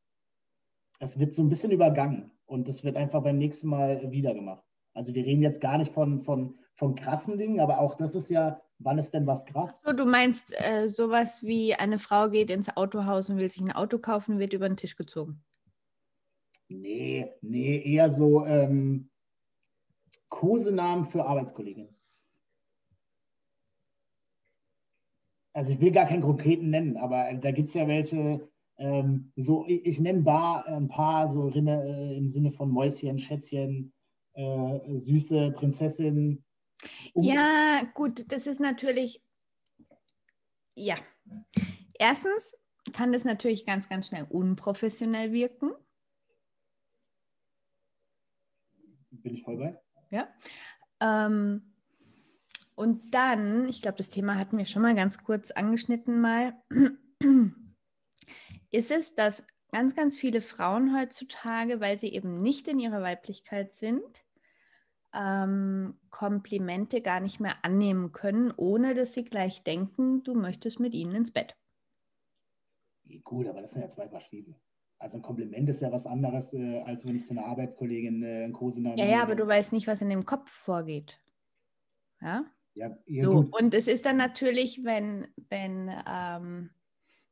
es wird so ein bisschen übergangen und es wird einfach beim nächsten Mal wieder gemacht. Also wir reden jetzt gar nicht von, von, von krassen Dingen, aber auch das ist ja, wann ist denn was krass? So, du meinst äh, sowas wie eine Frau geht ins Autohaus und will sich ein Auto kaufen, wird über den Tisch gezogen. Nee, nee, eher so ähm, Kosenamen für Arbeitskolleginnen. Also ich will gar keinen konkreten nennen, aber da gibt es ja welche, ähm, so ich, ich nenne bar, ein paar so äh, im Sinne von Mäuschen, Schätzchen, äh, süße Prinzessin. Um ja, gut, das ist natürlich, ja. Erstens kann das natürlich ganz, ganz schnell unprofessionell wirken. bin ich voll bei. Ja. Ähm, und dann, ich glaube, das Thema hatten wir schon mal ganz kurz angeschnitten mal, ist es, dass ganz, ganz viele Frauen heutzutage, weil sie eben nicht in ihrer Weiblichkeit sind, ähm, Komplimente gar nicht mehr annehmen können, ohne dass sie gleich denken, du möchtest mit ihnen ins Bett. Gut, aber das sind ja zwei Stiefel. Also ein Kompliment ist ja was anderes, äh, als wenn ich zu einer Arbeitskollegin äh, einen Kosenamen. Ja, ja, aber du weißt nicht, was in dem Kopf vorgeht. Ja? Ja, so, gut. und es ist dann natürlich, wenn, wenn ähm,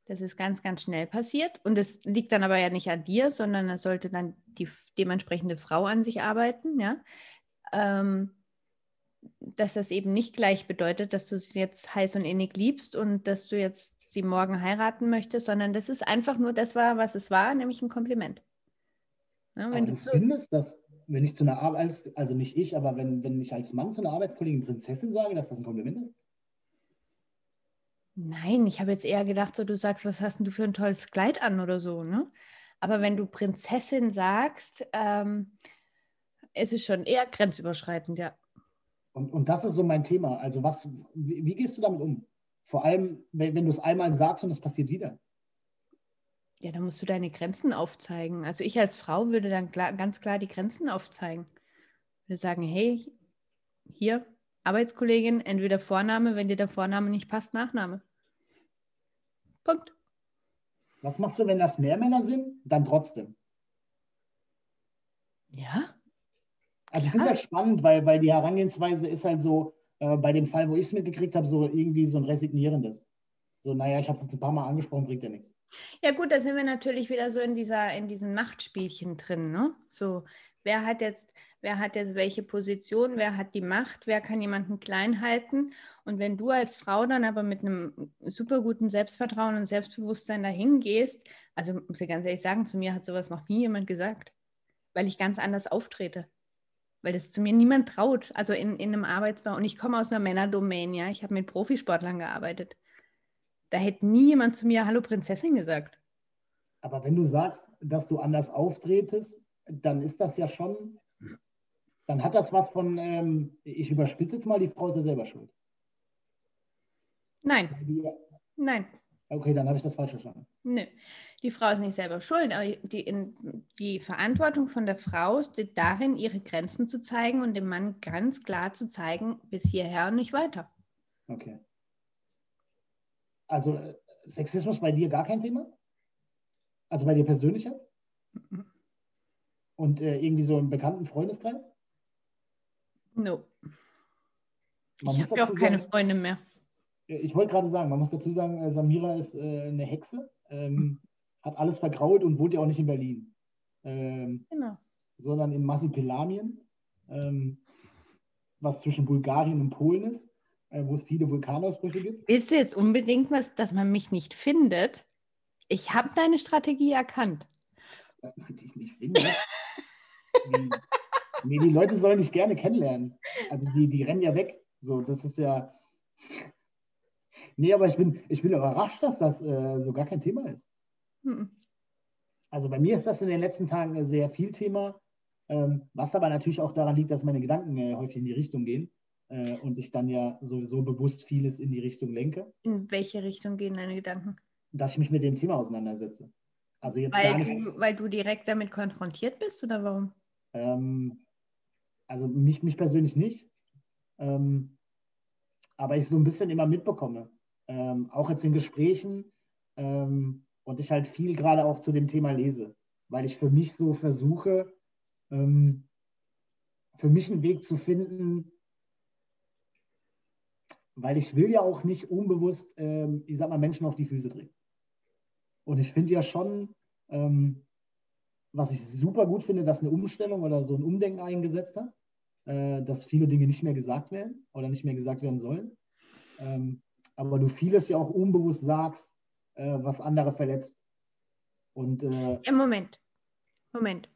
das ist ganz, ganz schnell passiert und es liegt dann aber ja nicht an dir, sondern es sollte dann die dementsprechende Frau an sich arbeiten, ja. Ähm, dass das eben nicht gleich bedeutet, dass du sie jetzt heiß und innig liebst und dass du jetzt sie morgen heiraten möchtest, sondern das ist einfach nur das war, was es war, nämlich ein Kompliment. Ja, wenn aber du, du findest, dass wenn ich zu einer Arbeit, also nicht ich, aber wenn, wenn ich als Mann zu einer Arbeitskollegin Prinzessin sage, dass das ein Kompliment ist? Nein, ich habe jetzt eher gedacht, so du sagst, was hast du für ein tolles Kleid an oder so, ne? Aber wenn du Prinzessin sagst, ähm, ist es schon eher grenzüberschreitend, ja. Und, und das ist so mein Thema. Also was, wie, wie gehst du damit um? Vor allem, wenn, wenn du es einmal sagst und es passiert wieder. Ja, da musst du deine Grenzen aufzeigen. Also ich als Frau würde dann klar, ganz klar die Grenzen aufzeigen. Ich würde sagen, hey, hier, Arbeitskollegin, entweder Vorname, wenn dir der Vorname nicht passt, Nachname. Punkt. Was machst du, wenn das mehr Männer sind? Dann trotzdem. Ja. Also ich finde es halt spannend, weil, weil die Herangehensweise ist halt so, äh, bei dem Fall, wo ich es mitgekriegt habe, so irgendwie so ein resignierendes. So, naja, ich habe es jetzt ein paar Mal angesprochen, bringt ja nichts. Ja gut, da sind wir natürlich wieder so in dieser, in diesen Machtspielchen drin, ne? So, wer hat jetzt, wer hat jetzt welche Position, wer hat die Macht, wer kann jemanden klein halten. Und wenn du als Frau dann aber mit einem super guten Selbstvertrauen und Selbstbewusstsein dahin gehst, also muss ich ganz ehrlich sagen, zu mir hat sowas noch nie jemand gesagt, weil ich ganz anders auftrete weil das zu mir niemand traut, also in, in einem Arbeitsbau. Und ich komme aus einer Männerdomain, ja. Ich habe mit Profisportlern gearbeitet. Da hätte nie jemand zu mir Hallo Prinzessin gesagt. Aber wenn du sagst, dass du anders auftretest, dann ist das ja schon, dann hat das was von, ähm, ich überspitze jetzt mal, die Frau ist ja selber schuld. Nein. Nein. Okay, dann habe ich das falsch verstanden. Nö, die Frau ist nicht selber schuld, aber die, in, die Verantwortung von der Frau steht darin, ihre Grenzen zu zeigen und dem Mann ganz klar zu zeigen, bis hierher und nicht weiter. Okay. Also äh, Sexismus bei dir gar kein Thema? Also bei dir persönlicher? Mhm. Und äh, irgendwie so im bekannten Freundeskreis? No. Man ich habe ja auch keine sagen, Freunde mehr. Ich wollte gerade sagen, man muss dazu sagen, äh, Samira ist äh, eine Hexe, ähm, hm. hat alles vergrault und wohnt ja auch nicht in Berlin. Ähm, genau. Sondern in Masupelamien, ähm, was zwischen Bulgarien und Polen ist, äh, wo es viele Vulkanausbrüche gibt. Willst du jetzt unbedingt was, dass man mich nicht findet? Ich habe deine Strategie erkannt. Dass man dich nicht findet? Nee, die Leute sollen dich gerne kennenlernen. Also die, die rennen ja weg. So, das ist ja. Nee, aber ich bin, ich bin überrascht, dass das äh, so gar kein Thema ist. Hm. Also bei mir ist das in den letzten Tagen sehr viel Thema, ähm, was aber natürlich auch daran liegt, dass meine Gedanken äh, häufig in die Richtung gehen äh, und ich dann ja sowieso bewusst vieles in die Richtung lenke. In welche Richtung gehen deine Gedanken? Dass ich mich mit dem Thema auseinandersetze. Also jetzt weil, nicht, du, weil du direkt damit konfrontiert bist oder warum? Ähm, also mich, mich persönlich nicht. Ähm, aber ich so ein bisschen immer mitbekomme, ähm, auch jetzt in Gesprächen ähm, und ich halt viel gerade auch zu dem Thema lese, weil ich für mich so versuche, ähm, für mich einen Weg zu finden, weil ich will ja auch nicht unbewusst, ähm, ich sag mal, Menschen auf die Füße treten. Und ich finde ja schon, ähm, was ich super gut finde, dass eine Umstellung oder so ein Umdenken eingesetzt hat, äh, dass viele Dinge nicht mehr gesagt werden oder nicht mehr gesagt werden sollen. Ähm, aber du vieles ja auch unbewusst sagst, äh, was andere verletzt. Und, äh, ja, Moment, Moment.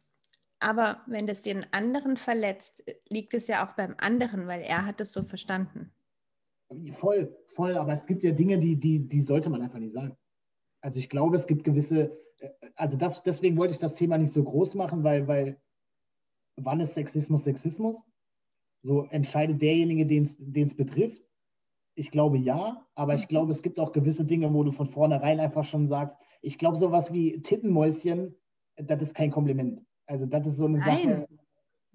Aber wenn das den anderen verletzt, liegt es ja auch beim anderen, weil er hat es so verstanden. Voll, voll. Aber es gibt ja Dinge, die, die, die sollte man einfach nicht sagen. Also ich glaube, es gibt gewisse, also das, deswegen wollte ich das Thema nicht so groß machen, weil, weil wann ist Sexismus Sexismus? So entscheidet derjenige, den es betrifft ich glaube ja, aber ich mhm. glaube, es gibt auch gewisse Dinge, wo du von vornherein einfach schon sagst, ich glaube, sowas wie Tittenmäuschen, das ist kein Kompliment. Also das ist so eine Nein. Sache.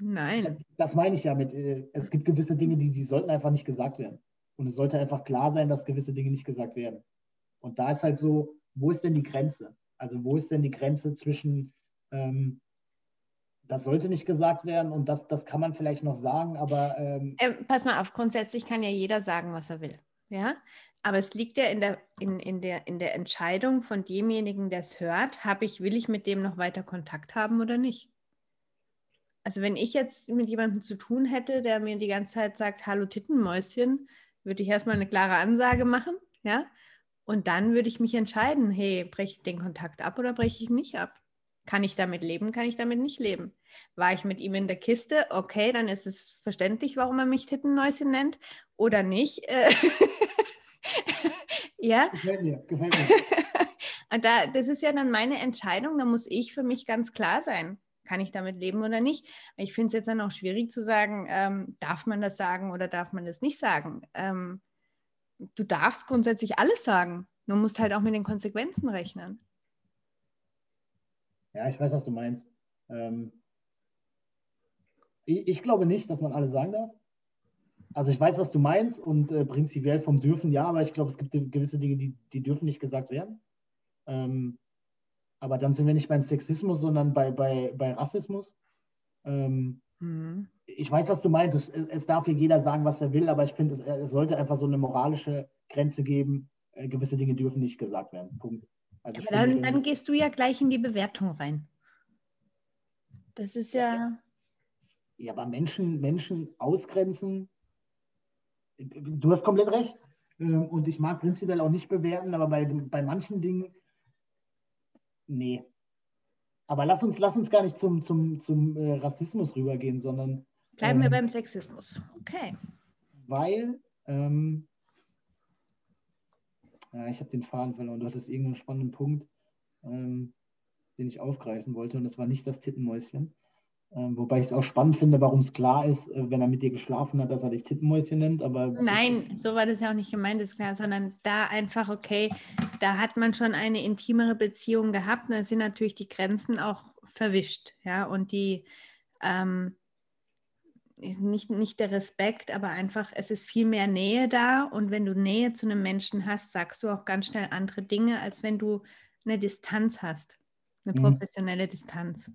Nein. Das, das meine ich ja mit, äh, es gibt gewisse Dinge, die, die sollten einfach nicht gesagt werden. Und es sollte einfach klar sein, dass gewisse Dinge nicht gesagt werden. Und da ist halt so, wo ist denn die Grenze? Also wo ist denn die Grenze zwischen, ähm, das sollte nicht gesagt werden und das, das kann man vielleicht noch sagen, aber. Ähm ähm, pass mal auf, grundsätzlich kann ja jeder sagen, was er will. Ja, aber es liegt ja in der, in, in der, in der Entscheidung von demjenigen, der es hört, habe ich, will ich mit dem noch weiter Kontakt haben oder nicht? Also wenn ich jetzt mit jemandem zu tun hätte, der mir die ganze Zeit sagt, hallo Tittenmäuschen, würde ich erstmal eine klare Ansage machen, ja? Und dann würde ich mich entscheiden, hey, breche ich den Kontakt ab oder breche ich nicht ab? Kann ich damit leben, kann ich damit nicht leben? War ich mit ihm in der Kiste? Okay, dann ist es verständlich, warum er mich Tittenmäuschen nennt oder nicht. Äh, ja. Gefällt mir, gefällt mir. Und da, das ist ja dann meine Entscheidung, da muss ich für mich ganz klar sein. Kann ich damit leben oder nicht? Ich finde es jetzt dann auch schwierig zu sagen, ähm, darf man das sagen oder darf man das nicht sagen? Ähm, du darfst grundsätzlich alles sagen. Du musst halt auch mit den Konsequenzen rechnen. Ja, ich weiß, was du meinst. Ähm, ich, ich, glaube nicht, dass man alles sagen darf. Also ich weiß, was du meinst und äh, prinzipiell vom Dürfen ja, aber ich glaube, es gibt gewisse Dinge, die, die dürfen nicht gesagt werden. Ähm, aber dann sind wir nicht beim Sexismus, sondern bei, bei, bei Rassismus. Ähm, mhm. Ich weiß, was du meinst. Es, es, darf hier jeder sagen, was er will, aber ich finde, es, es, sollte einfach so eine moralische Grenze geben. Äh, gewisse Dinge dürfen nicht gesagt werden. Punkt. Also aber dann, dann gehst du ja gleich in die Bewertung rein. Das ist ja. Ja, aber Menschen, Menschen ausgrenzen, du hast komplett recht. Ähm, und ich mag prinzipiell auch nicht bewerten, aber bei, bei manchen Dingen, nee. Aber lass uns, lass uns gar nicht zum, zum, zum äh, Rassismus rübergehen, sondern. Bleiben ähm, wir beim Sexismus. Okay. Weil, ähm, ja, ich habe den Faden verloren. Du hattest irgendeinen spannenden Punkt, ähm, den ich aufgreifen wollte, und das war nicht das Tittenmäuschen. Ähm, wobei ich es auch spannend finde, warum es klar ist, äh, wenn er mit dir geschlafen hat, dass er dich Tittenmäuschen nennt. Aber Nein, so war das ja auch nicht gemeint, ist klar, sondern da einfach, okay, da hat man schon eine intimere Beziehung gehabt und da sind natürlich die Grenzen auch verwischt. Ja, und die ähm, nicht, nicht der Respekt, aber einfach, es ist viel mehr Nähe da. Und wenn du Nähe zu einem Menschen hast, sagst du auch ganz schnell andere Dinge, als wenn du eine Distanz hast, eine mhm. professionelle mhm. Distanz.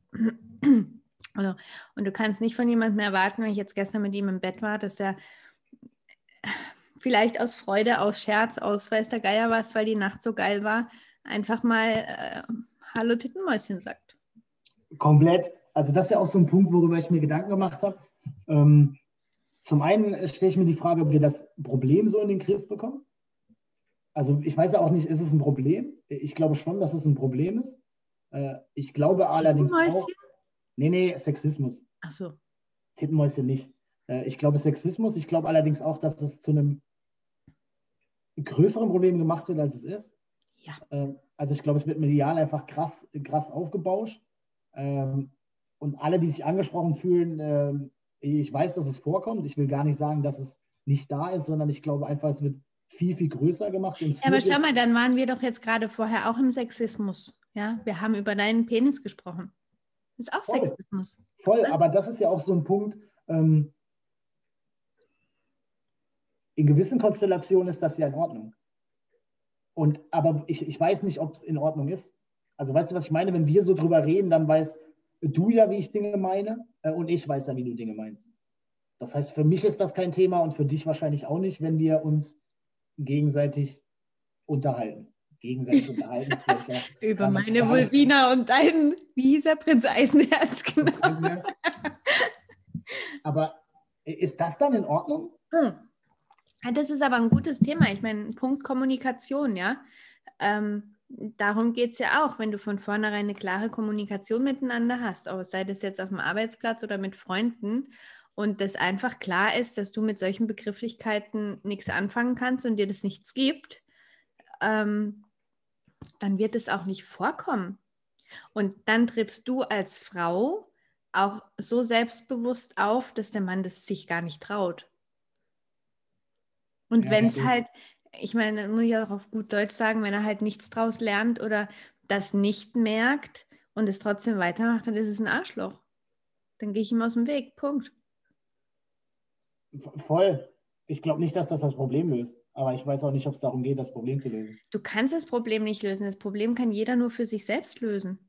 Also, und du kannst nicht von jemandem erwarten, wenn ich jetzt gestern mit ihm im Bett war, dass er vielleicht aus Freude, aus Scherz, aus weiß der Geier was, weil die Nacht so geil war, einfach mal äh, Hallo Tittenmäuschen sagt. Komplett. Also das ist ja auch so ein Punkt, worüber ich mir Gedanken gemacht habe. Ähm, zum einen stelle ich mir die Frage, ob wir das Problem so in den Griff bekommen. Also ich weiß ja auch nicht, ist es ein Problem? Ich glaube schon, dass es ein Problem ist. Äh, ich glaube allerdings auch. Nee, nee, Sexismus. Ach so. Tittenmäuschen nicht. Äh, ich glaube Sexismus. Ich glaube allerdings auch, dass es zu einem größeren Problem gemacht wird, als es ist. Ja. Ähm, also ich glaube, es wird medial einfach krass, krass aufgebauscht. Ähm, und alle, die sich angesprochen fühlen, ähm, ich weiß, dass es vorkommt. Ich will gar nicht sagen, dass es nicht da ist, sondern ich glaube einfach, es wird viel, viel größer gemacht. Ja, aber schau mal, dann waren wir doch jetzt gerade vorher auch im Sexismus. Ja, wir haben über deinen Penis gesprochen. Das ist auch Voll. Sexismus. Voll, aber das ist ja auch so ein Punkt. Ähm, in gewissen Konstellationen ist das ja in Ordnung. Und, aber ich, ich weiß nicht, ob es in Ordnung ist. Also weißt du, was ich meine? Wenn wir so drüber reden, dann weißt du ja, wie ich Dinge meine äh, und ich weiß ja, wie du Dinge meinst. Das heißt, für mich ist das kein Thema und für dich wahrscheinlich auch nicht, wenn wir uns gegenseitig unterhalten gegenseitig unterhalten. Über meine Vulvina und deinen, wie hieß er, Prinz Eisenherz, genau. Aber ist das dann in Ordnung? Hm. Das ist aber ein gutes Thema. Ich meine, Punkt Kommunikation, ja. Ähm, darum geht es ja auch, wenn du von vornherein eine klare Kommunikation miteinander hast, ob sei das jetzt auf dem Arbeitsplatz oder mit Freunden und das einfach klar ist, dass du mit solchen Begrifflichkeiten nichts anfangen kannst und dir das nichts gibt, ähm, dann wird es auch nicht vorkommen. Und dann trittst du als Frau auch so selbstbewusst auf, dass der Mann das sich gar nicht traut. Und ja, wenn es halt, ich meine, muss ich auch auf gut Deutsch sagen, wenn er halt nichts draus lernt oder das nicht merkt und es trotzdem weitermacht, dann ist es ein Arschloch. Dann gehe ich ihm aus dem Weg. Punkt. Voll. Ich glaube nicht, dass das das Problem löst. Aber ich weiß auch nicht, ob es darum geht, das Problem zu lösen. Du kannst das Problem nicht lösen. Das Problem kann jeder nur für sich selbst lösen.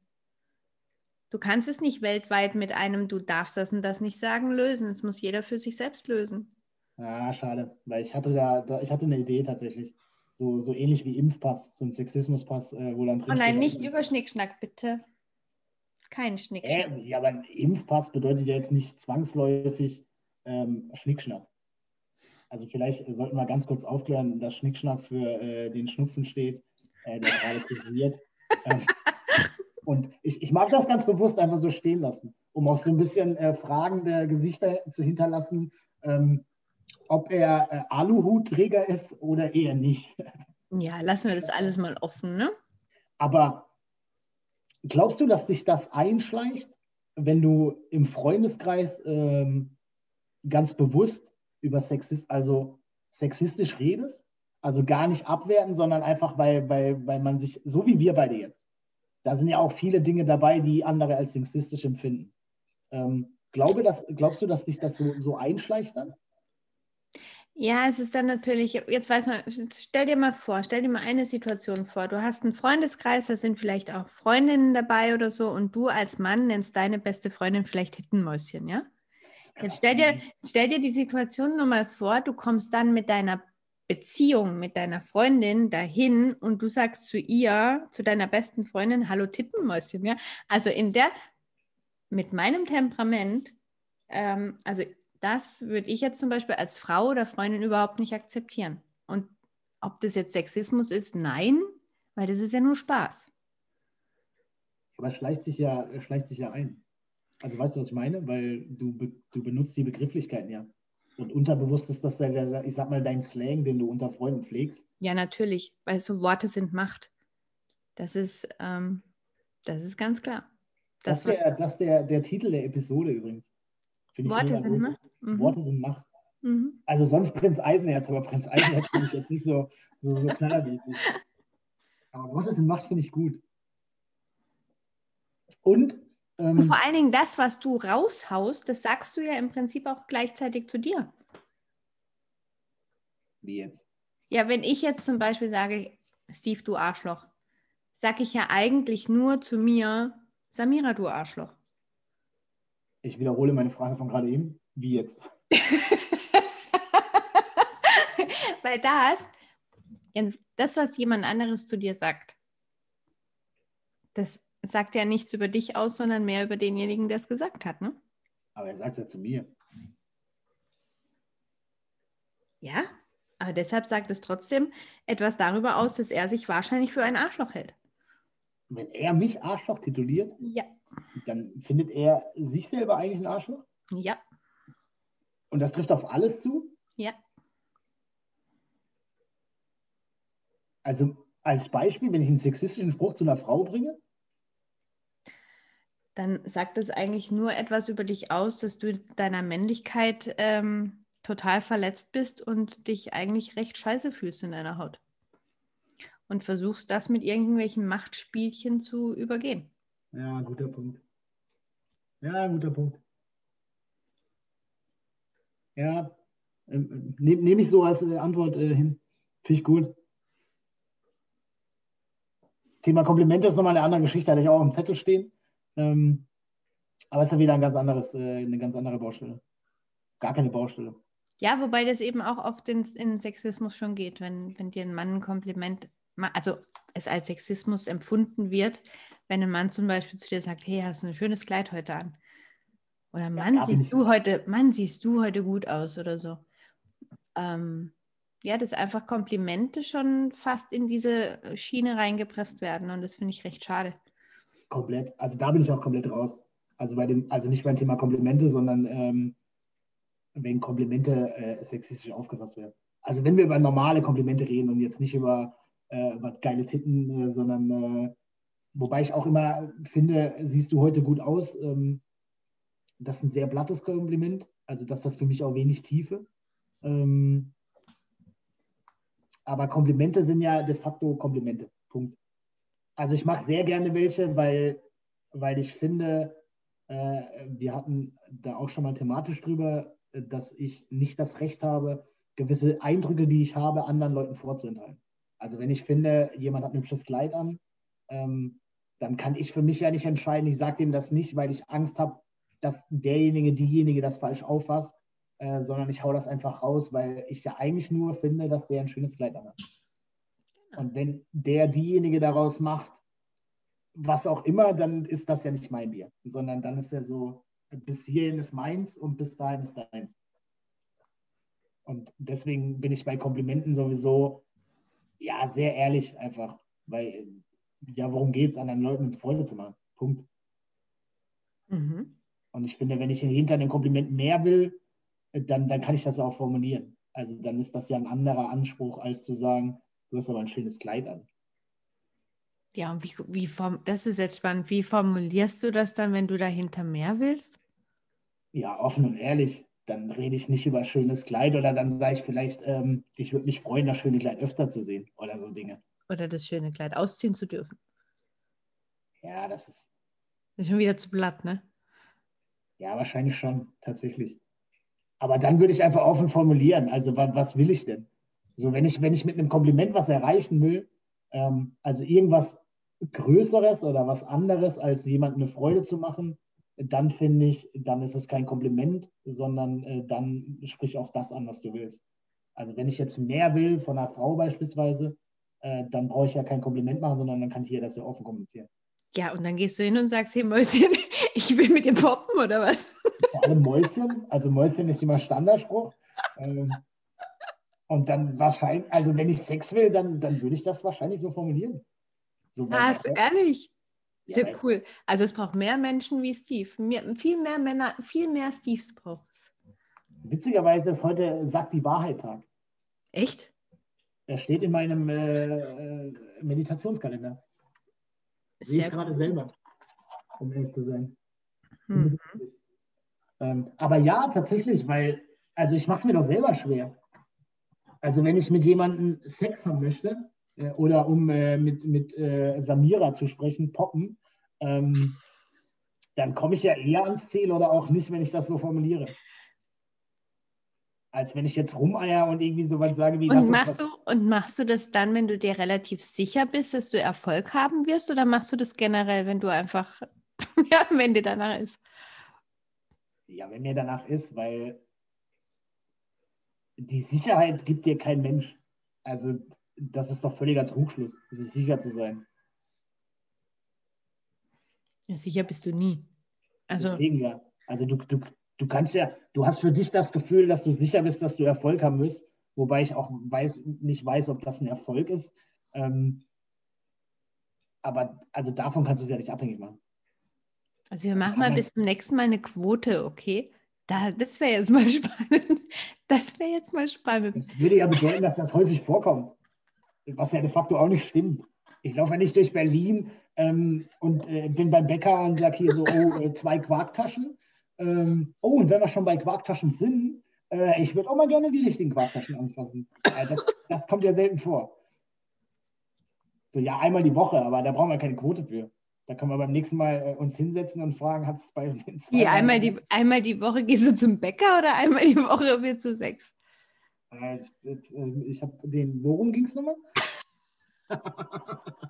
Du kannst es nicht weltweit mit einem, du darfst das und das nicht sagen, lösen. Es muss jeder für sich selbst lösen. Ja, schade, weil ich hatte da, ich hatte eine Idee tatsächlich. So, so ähnlich wie Impfpass, so ein Sexismuspass, äh, wo dann drin Oh nein, nicht über Schnickschnack, bitte. Kein Schnickschnack. Äh, ja, aber ein Impfpass bedeutet ja jetzt nicht zwangsläufig ähm, Schnickschnack. Also vielleicht sollten wir ganz kurz aufklären, dass Schnickschnack für äh, den Schnupfen steht, äh, der gerade kursiert. ähm, und ich, ich mag das ganz bewusst einfach so stehen lassen, um auch so ein bisschen äh, fragende Gesichter zu hinterlassen, ähm, ob er äh, Aluhutträger ist oder eher nicht. Ja, lassen wir das alles mal offen, ne? Aber glaubst du, dass sich das einschleicht, wenn du im Freundeskreis ähm, ganz bewusst über Sexist, also sexistisch redest. Also gar nicht abwerten, sondern einfach, weil, weil, weil man sich, so wie wir beide jetzt, da sind ja auch viele Dinge dabei, die andere als sexistisch empfinden. Ähm, glaube, dass, glaubst du, dass dich das so, so einschleicht dann? Ja, es ist dann natürlich, jetzt weiß man, stell dir mal vor, stell dir mal eine Situation vor. Du hast einen Freundeskreis, da sind vielleicht auch Freundinnen dabei oder so und du als Mann nennst deine beste Freundin vielleicht Hittenmäuschen, ja? Jetzt stell dir, stell dir die Situation nur mal vor, du kommst dann mit deiner Beziehung, mit deiner Freundin dahin und du sagst zu ihr, zu deiner besten Freundin, hallo Tittenmäuschen, ja? Also in der, mit meinem Temperament, ähm, also das würde ich jetzt zum Beispiel als Frau oder Freundin überhaupt nicht akzeptieren. Und ob das jetzt Sexismus ist, nein, weil das ist ja nur Spaß. Aber es schleicht sich ja, schleicht sich ja ein. Also weißt du, was ich meine? Weil du, du benutzt die Begrifflichkeiten ja. Und unterbewusst ist das, der, ich sag mal, dein Slang, den du unter Freunden pflegst. Ja, natürlich, weil so Worte sind Macht. Das ist, ähm, das ist ganz klar. Das, das ist der, der, der Titel der Episode übrigens. Worte sind Macht. Mhm. Worte sind Macht. Mhm. Also sonst Prinz Eisenherz, aber Prinz Eisenherz finde ich jetzt nicht so, so, so knallermäßig. Aber Worte sind Macht finde ich gut. Und, ähm, vor allen Dingen das, was du raushaust, das sagst du ja im Prinzip auch gleichzeitig zu dir. Wie jetzt? Ja, wenn ich jetzt zum Beispiel sage, Steve, du Arschloch, sage ich ja eigentlich nur zu mir, Samira, du Arschloch. Ich wiederhole meine Frage von gerade eben. Wie jetzt? Weil das, das, was jemand anderes zu dir sagt, das sagt ja nichts über dich aus, sondern mehr über denjenigen, der es gesagt hat, ne? Aber er sagt es ja zu mir. Ja, aber deshalb sagt es trotzdem etwas darüber aus, dass er sich wahrscheinlich für ein Arschloch hält. Wenn er mich Arschloch tituliert? Ja. Dann findet er sich selber eigentlich ein Arschloch? Ja. Und das trifft auf alles zu? Ja. Also als Beispiel, wenn ich einen sexistischen Spruch zu einer Frau bringe? Dann sagt es eigentlich nur etwas über dich aus, dass du deiner Männlichkeit ähm, total verletzt bist und dich eigentlich recht scheiße fühlst in deiner Haut. Und versuchst das mit irgendwelchen Machtspielchen zu übergehen. Ja, guter Punkt. Ja, guter Punkt. Ja, ähm, nehme nehm ich so als äh, Antwort äh, hin. Finde ich gut. Thema Komplimente ist nochmal eine andere Geschichte, hatte ich auch im Zettel stehen. Ähm, aber es ist ja wieder ein ganz anderes, äh, eine ganz andere Baustelle. Gar keine Baustelle. Ja, wobei das eben auch oft in, in Sexismus schon geht, wenn, wenn dir ein Mann ein Kompliment, also es als Sexismus empfunden wird, wenn ein Mann zum Beispiel zu dir sagt, hey, hast du ein schönes Kleid heute an? Oder Mann, ja, siehst du heute, Mann, siehst du heute gut aus oder so. Ähm, ja, dass einfach Komplimente schon fast in diese Schiene reingepresst werden und das finde ich recht schade. Komplett. Also da bin ich auch komplett raus. Also bei dem, also nicht beim Thema Komplimente, sondern ähm, wenn Komplimente äh, sexistisch aufgefasst werden. Also wenn wir über normale Komplimente reden und jetzt nicht über, äh, über geile Titten, äh, sondern äh, wobei ich auch immer finde, siehst du heute gut aus. Ähm, das ist ein sehr blattes Kompliment. Also das hat für mich auch wenig Tiefe. Ähm, aber Komplimente sind ja de facto Komplimente. Punkt. Also ich mache sehr gerne welche, weil, weil ich finde, äh, wir hatten da auch schon mal thematisch drüber, dass ich nicht das Recht habe, gewisse Eindrücke, die ich habe, anderen Leuten vorzuenthalten. Also wenn ich finde, jemand hat ein hübsches Kleid an, ähm, dann kann ich für mich ja nicht entscheiden, ich sage dem das nicht, weil ich Angst habe, dass derjenige, diejenige das falsch auffasst, äh, sondern ich hau das einfach raus, weil ich ja eigentlich nur finde, dass der ein schönes Kleid hat. Und wenn der diejenige daraus macht, was auch immer, dann ist das ja nicht mein Bier, sondern dann ist ja so, bis hierhin ist meins und bis dahin ist deins. Und deswegen bin ich bei Komplimenten sowieso ja sehr ehrlich einfach, weil ja, worum geht es, anderen Leuten Freude zu machen? Punkt. Mhm. Und ich finde, wenn ich hinter den Komplimenten mehr will, dann, dann kann ich das auch formulieren. Also dann ist das ja ein anderer Anspruch, als zu sagen, du hast aber ein schönes Kleid an. Ja, und wie, wie das ist jetzt spannend. Wie formulierst du das dann, wenn du dahinter mehr willst? Ja, offen und ehrlich. Dann rede ich nicht über schönes Kleid oder dann sage ich vielleicht, ähm, ich würde mich freuen, das schöne Kleid öfter zu sehen oder so Dinge. Oder das schöne Kleid ausziehen zu dürfen. Ja, das ist. Das ist schon wieder zu blatt, ne? Ja, wahrscheinlich schon, tatsächlich. Aber dann würde ich einfach offen formulieren. Also, was will ich denn? So, wenn ich, wenn ich mit einem Kompliment was erreichen will, ähm, also irgendwas Größeres oder was anderes, als jemandem eine Freude zu machen, dann finde ich, dann ist es kein Kompliment, sondern äh, dann sprich auch das an, was du willst. Also wenn ich jetzt mehr will von einer Frau beispielsweise, äh, dann brauche ich ja kein Kompliment machen, sondern dann kann ich ihr das ja offen kommunizieren. Ja, und dann gehst du hin und sagst, hey Mäuschen, ich will mit dir poppen oder was? Vor allem Mäuschen, also Mäuschen ist immer Standardspruch. Ähm, und dann wahrscheinlich, also wenn ich Sex will, dann, dann würde ich das wahrscheinlich so formulieren. So Was, ehrlich? Sehr ja, cool. Also es braucht mehr Menschen wie Steve. Mehr, viel mehr Männer, viel mehr Steves braucht es. Witzigerweise ist heute Sagt die Wahrheit Tag. Echt? Er steht in meinem äh, äh Meditationskalender. Sehe ich gerade selber, um ehrlich zu sein. Mhm. Ähm, aber ja, tatsächlich, weil, also ich mache es mir doch selber schwer. Also wenn ich mit jemandem Sex haben möchte, äh, oder um äh, mit, mit äh, Samira zu sprechen, poppen, ähm, dann komme ich ja eher ans Ziel oder auch nicht, wenn ich das so formuliere. Als wenn ich jetzt rumeier und irgendwie so was sage wie und machst du Und machst du das dann, wenn du dir relativ sicher bist, dass du Erfolg haben wirst, oder machst du das generell, wenn du einfach, ja, wenn dir danach ist? Ja, wenn mir danach ist, weil die Sicherheit gibt dir kein Mensch. Also das ist doch völliger Trugschluss, sich sicher zu sein. Ja, sicher bist du nie. Also, Deswegen ja. Also du, du, du kannst ja, du hast für dich das Gefühl, dass du sicher bist, dass du Erfolg haben wirst, wobei ich auch weiß, nicht weiß, ob das ein Erfolg ist. Ähm, aber also davon kannst du es ja nicht abhängig machen. Also wir machen mal bis zum nächsten Mal eine Quote, okay? Da, das wäre jetzt mal spannend. Das wäre jetzt mal spannend. Das würde ja bedeuten, dass das häufig vorkommt was ja de facto auch nicht stimmt. Ich laufe ja nicht durch Berlin ähm, und äh, bin beim Bäcker und sage hier so, oh, äh, zwei Quarktaschen. Ähm, oh, und wenn wir schon bei Quarktaschen sind, äh, ich würde auch mal gerne die richtigen Quarktaschen anfassen. Äh, das, das, kommt ja selten vor. So, ja, einmal die Woche, aber da brauchen wir keine Quote für. Da können wir beim nächsten Mal äh, uns hinsetzen und fragen, hat es bei den zwei. Ja, einmal die, einmal die Woche gehst du zum Bäcker oder einmal die Woche willst du Sex? Äh, ich habe den, worum ging es nochmal?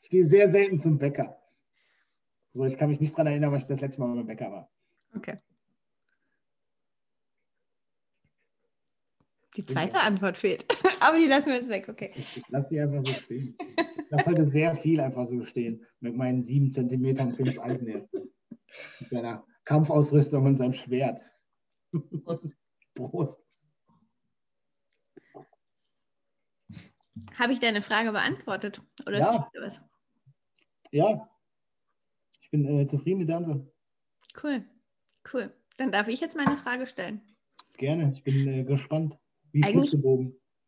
ich gehe sehr selten zum Bäcker. So, ich kann mich nicht daran erinnern, weil ich das letzte Mal beim Bäcker war. Okay. Die zweite Antwort fehlt. Aber die lassen wir jetzt weg, okay. Ich, ich lasse die einfach so stehen. Lasse heute sehr viel einfach so stehen. Mit meinen sieben Zentimetern Prinz Eisenherz. Mit seiner Kampfausrüstung und seinem Schwert. Prost. Prost. Habe ich deine Frage beantwortet? Oder ja. Ja. Ich bin äh, zufrieden mit der Antwort. Cool. Cool. Dann darf ich jetzt meine Frage stellen. Gerne. Ich bin äh, gespannt. Wie eigentlich,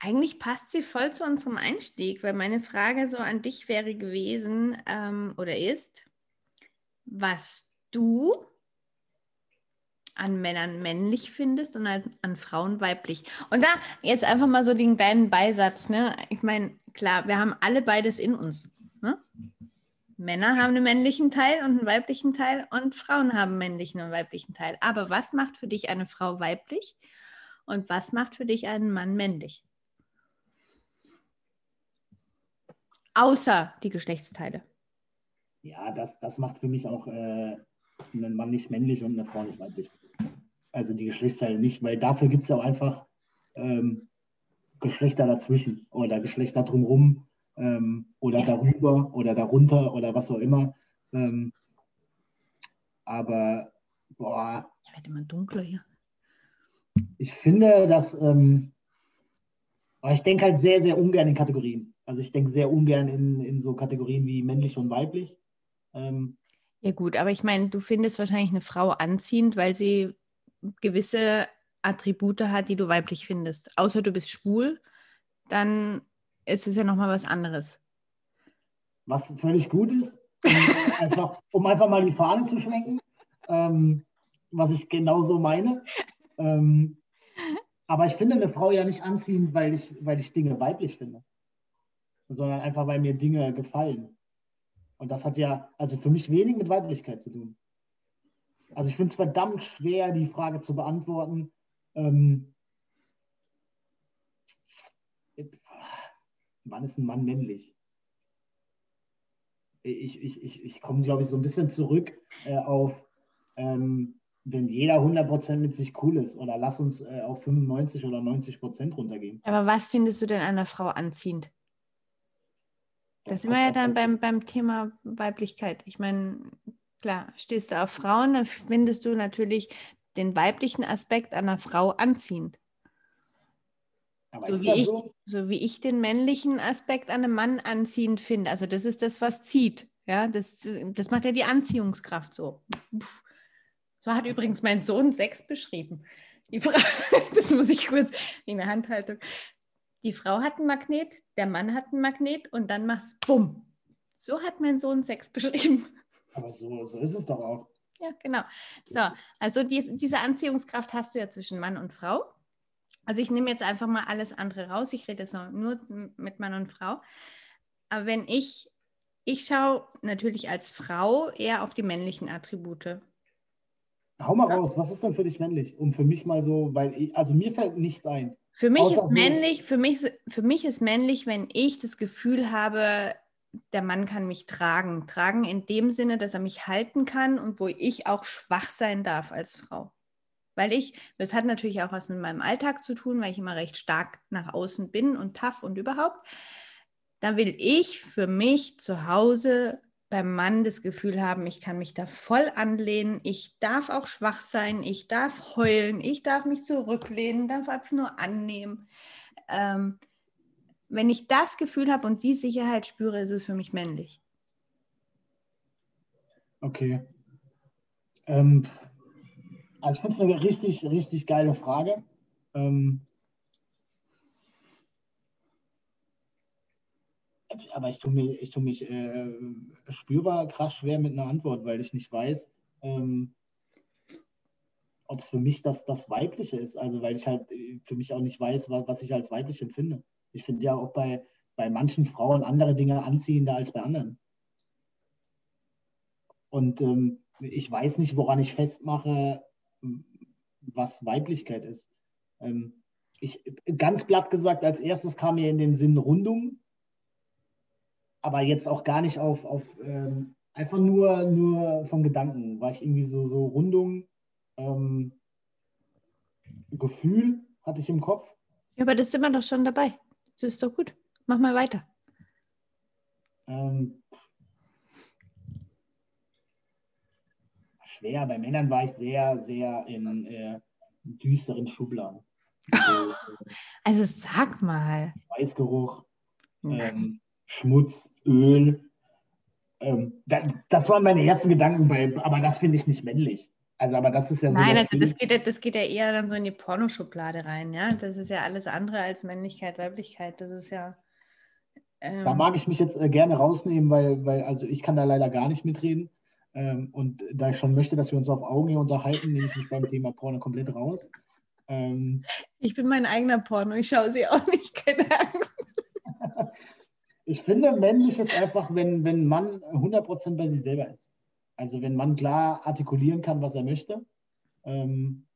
eigentlich passt sie voll zu unserem Einstieg, weil meine Frage so an dich wäre gewesen ähm, oder ist, was du an Männern männlich findest und an, an, Frauen weiblich. Und da jetzt einfach mal so den kleinen Beisatz. Ne? Ich meine, klar, wir haben alle beides in uns. Ne? Männer haben einen männlichen Teil und einen weiblichen Teil und Frauen haben einen männlichen und weiblichen Teil. Aber was macht für dich eine Frau weiblich und was macht für dich einen Mann männlich? Außer die Geschlechtsteile. Ja, das, das macht für mich auch äh, einen Mann nicht männlich und eine Frau nicht weiblich. Also die Geschlechtsteile nicht, weil dafür gibt es ja auch einfach ähm, Geschlechter dazwischen oder Geschlechter drumherum ähm, oder ja. darüber oder darunter oder was auch immer. Ähm, aber boah. Ich werde immer dunkler hier. Ich finde, dass ähm, ich denke halt sehr, sehr ungern in Kategorien. Also ich denke sehr ungern in, in so Kategorien wie männlich und weiblich. Ähm, ja gut, aber ich meine, du findest wahrscheinlich eine Frau anziehend, weil sie gewisse Attribute hat, die du weiblich findest. Außer du bist schwul, dann ist es ja nochmal was anderes. Was völlig gut ist, um einfach, um einfach mal die Fahne zu schwenken, ähm, was ich genauso meine. Ähm, aber ich finde eine Frau ja nicht anziehend, weil ich, weil ich Dinge weiblich finde, sondern einfach, weil mir Dinge gefallen. Und das hat ja, also für mich wenig mit Weiblichkeit zu tun. Also ich finde es verdammt schwer, die Frage zu beantworten. Ähm, wann ist ein Mann männlich? Ich, ich, ich, ich komme, glaube ich, so ein bisschen zurück äh, auf, ähm, wenn jeder 100% mit sich cool ist oder lass uns äh, auf 95 oder 90% runtergehen. Aber was findest du denn einer Frau anziehend? Da sind wir ja dann beim, beim Thema Weiblichkeit. Ich meine, klar, stehst du auf Frauen, dann findest du natürlich den weiblichen Aspekt einer Frau anziehend. So wie, ich, so? so wie ich den männlichen Aspekt an einem Mann anziehend finde. Also das ist das, was zieht. Ja, das, das macht ja die Anziehungskraft so. So hat übrigens mein Sohn sechs beschrieben. Die Frau, das muss ich kurz in der Handhaltung. Die Frau hat einen Magnet, der Mann hat einen Magnet und dann macht es bumm. So hat mein Sohn Sex beschrieben. Aber so, so ist es doch auch. Ja, genau. So, also die, diese Anziehungskraft hast du ja zwischen Mann und Frau. Also ich nehme jetzt einfach mal alles andere raus. Ich rede jetzt nur mit Mann und Frau. Aber wenn ich, ich schaue natürlich als Frau eher auf die männlichen Attribute. Hau mal raus, was ist denn für dich männlich? Und für mich mal so, weil ich, also mir fällt nichts ein. Für mich ist männlich, für mich, für mich ist männlich, wenn ich das Gefühl habe, der Mann kann mich tragen. Tragen in dem Sinne, dass er mich halten kann und wo ich auch schwach sein darf als Frau. Weil ich, das hat natürlich auch was mit meinem Alltag zu tun, weil ich immer recht stark nach außen bin und tough und überhaupt. Da will ich für mich zu Hause beim Mann das Gefühl haben, ich kann mich da voll anlehnen, ich darf auch schwach sein, ich darf heulen, ich darf mich zurücklehnen, darf einfach nur annehmen. Ähm, wenn ich das Gefühl habe und die Sicherheit spüre, ist es für mich männlich. Okay. Ähm, also ich finde es eine richtig, richtig geile Frage. Ähm, aber ich tue mich, ich tue mich äh, spürbar krass schwer mit einer Antwort, weil ich nicht weiß, ähm, ob es für mich das, das Weibliche ist. Also weil ich halt äh, für mich auch nicht weiß, was, was ich als weiblich empfinde. Ich finde ja auch bei, bei manchen Frauen andere Dinge anziehender als bei anderen. Und ähm, ich weiß nicht, woran ich festmache, was Weiblichkeit ist. Ähm, ich, ganz platt gesagt, als erstes kam mir in den Sinn Rundung aber jetzt auch gar nicht auf, auf ähm, einfach nur, nur vom Gedanken, war ich irgendwie so, so Rundung, ähm, Gefühl hatte ich im Kopf. Ja, aber das sind wir doch schon dabei. Das ist doch gut. Mach mal weiter. Ähm, schwer. Bei Männern war ich sehr, sehr in äh, düsteren Schubladen. Also, also sag mal. Weißgeruch. Ähm, Schmutz, Öl. Ähm, das, das, waren meine ersten Gedanken, bei, aber das finde ich nicht männlich. Also, aber das ist ja so. Nein, also das geht, das geht ja eher dann so in die Pornoschublade rein, ja. Das ist ja alles andere als Männlichkeit, Weiblichkeit. Das ist ja. Ähm, da mag ich mich jetzt äh, gerne rausnehmen, weil, weil, also ich kann da leider gar nicht mitreden. Ähm, und da ich schon möchte, dass wir uns auf Augen unterhalten, nehme ich mich beim Thema Porno komplett raus. Ähm, ich bin mein eigener Porno, ich schaue sie auch nicht, keine Angst. Ich finde, männlich ist einfach, wenn, wenn Mann 100% bei sich selber ist. Also wenn man klar artikulieren kann, was er möchte, ähm,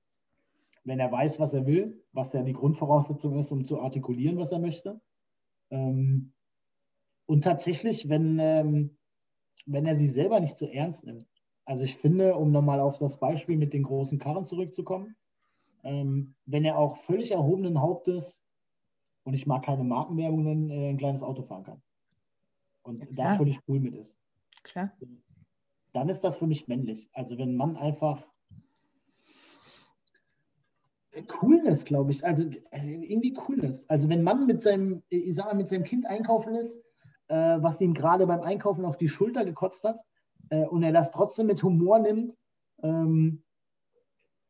wenn er weiß, was er will, was ja die Grundvoraussetzung ist, um zu artikulieren, was er möchte. Ähm, und tatsächlich, wenn, ähm, wenn er sich selber nicht so ernst nimmt. Also ich finde, um nochmal auf das Beispiel mit den großen Karren zurückzukommen, ähm, wenn er auch völlig erhobenen Hauptes und ich mag keine Markenwerbung nennen, äh, ein kleines Auto fahren kann. Und ja, da völlig cool mit ist. Klar. Dann ist das für mich männlich. Also wenn man einfach Coolness, glaube ich. Also äh, irgendwie Coolness. Also wenn man mit seinem, ich sag mal, mit seinem Kind einkaufen ist, äh, was ihm gerade beim Einkaufen auf die Schulter gekotzt hat, äh, und er das trotzdem mit Humor nimmt ähm,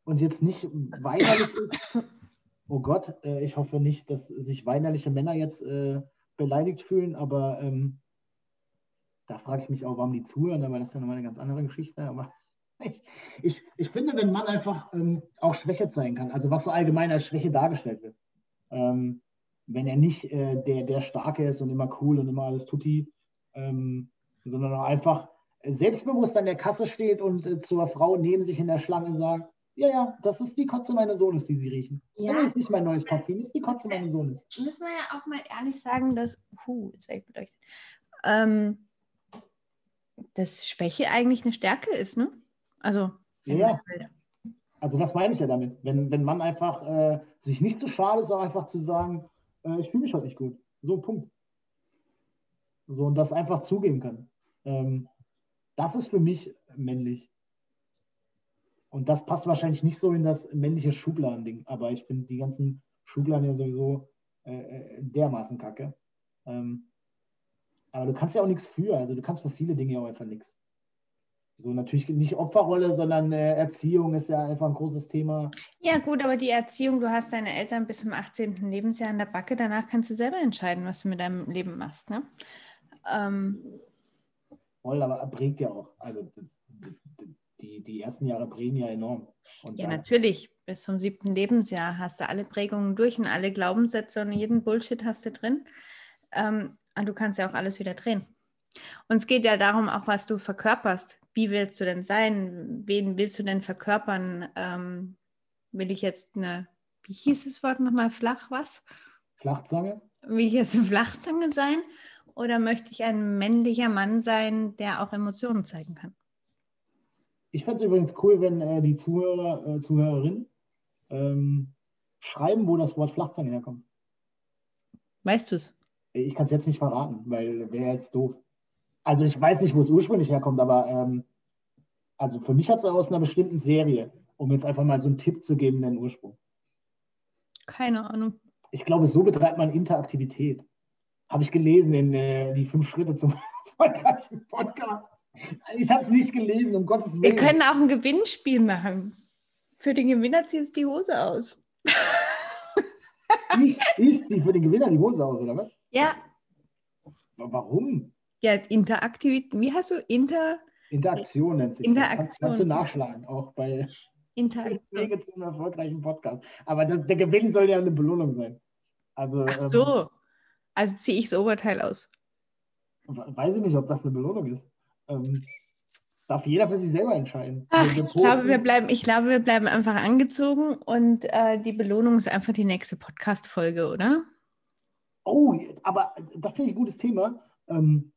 und jetzt nicht weinerlich ist, oh Gott, äh, ich hoffe nicht, dass sich weinerliche Männer jetzt äh, beleidigt fühlen, aber ähm, da frage ich mich auch, warum die zuhören, aber das ist ja nochmal eine ganz andere Geschichte. Aber ich, ich, ich finde, wenn man einfach ähm, auch Schwäche zeigen kann, also was so allgemein als Schwäche dargestellt wird, ähm, wenn er nicht äh, der, der Starke ist und immer cool und immer alles tutti, ähm, sondern auch einfach selbstbewusst an der Kasse steht und äh, zur Frau neben sich in der Schlange sagt, ja, ja, das ist die Kotze meines Sohnes, die sie riechen. Ja. Das ist nicht mein neues Parfüm, das ist die Kotze meines Sohnes. Müssen wir ja auch mal ehrlich sagen, dass, werde ich beleuchtet, ähm, dass Schwäche eigentlich eine Stärke ist, ne? Also, ja. Also das meine ich ja damit. Wenn, wenn man einfach äh, sich nicht zu schade ist, auch einfach zu sagen, äh, ich fühle mich heute nicht gut. So, Punkt. So, und das einfach zugeben kann. Ähm, das ist für mich männlich. Und das passt wahrscheinlich nicht so in das männliche Schubladending, aber ich finde die ganzen Schubladen ja sowieso äh, äh, dermaßen kacke. Ähm, aber du kannst ja auch nichts für, also du kannst für viele Dinge auch einfach nichts. So natürlich nicht Opferrolle, sondern äh, Erziehung ist ja einfach ein großes Thema. Ja, gut, aber die Erziehung, du hast deine Eltern bis zum 18. Lebensjahr in der Backe, danach kannst du selber entscheiden, was du mit deinem Leben machst. Ne? Ähm, Voll, aber prägt ja auch. Also die, die ersten Jahre prägen ja enorm. Und ja, natürlich. Bis zum siebten Lebensjahr hast du alle Prägungen durch und alle Glaubenssätze und jeden Bullshit hast du drin. Ähm, und du kannst ja auch alles wieder drehen. Und es geht ja darum, auch was du verkörperst. Wie willst du denn sein? Wen willst du denn verkörpern? Ähm, will ich jetzt eine, wie hieß das Wort nochmal, flach was? Flachzange? Will ich jetzt eine Flachzange sein? Oder möchte ich ein männlicher Mann sein, der auch Emotionen zeigen kann? Ich fände es übrigens cool, wenn äh, die Zuhörer, äh, Zuhörerinnen ähm, schreiben, wo das Wort Flachzange herkommt. Weißt du es? Ich kann es jetzt nicht verraten, weil wäre jetzt doof. Also ich weiß nicht, wo es ursprünglich herkommt, aber ähm, also für mich hat es aus einer bestimmten Serie, um jetzt einfach mal so einen Tipp zu geben, den Ursprung. Keine Ahnung. Ich glaube, so betreibt man Interaktivität. Habe ich gelesen in äh, die fünf Schritte zum erfolgreichen Podcast. Ich habe es nicht gelesen, um Gottes Willen. Wir können auch ein Gewinnspiel machen. Für den Gewinner ziehst du die Hose aus. ich ich ziehe für den Gewinner die Hose aus, oder was? Ja. Warum? Ja, Interaktivität. Wie hast du Inter... Interaktion nennt sich Interaktion. Das. Kannst, du nachschlagen, auch bei Interaktion. Wege zum erfolgreichen Podcast. Aber das, der Gewinn soll ja eine Belohnung sein. Also, Ach so. Ähm, also ziehe ich das Oberteil aus. Weiß ich nicht, ob das eine Belohnung ist. Ähm, darf jeder für sich selber entscheiden. Ach, ich, glaube, wir bleiben, ich glaube, wir bleiben einfach angezogen und äh, die Belohnung ist einfach die nächste Podcast-Folge, oder? Oh, aber das finde ich ein gutes Thema. Ähm,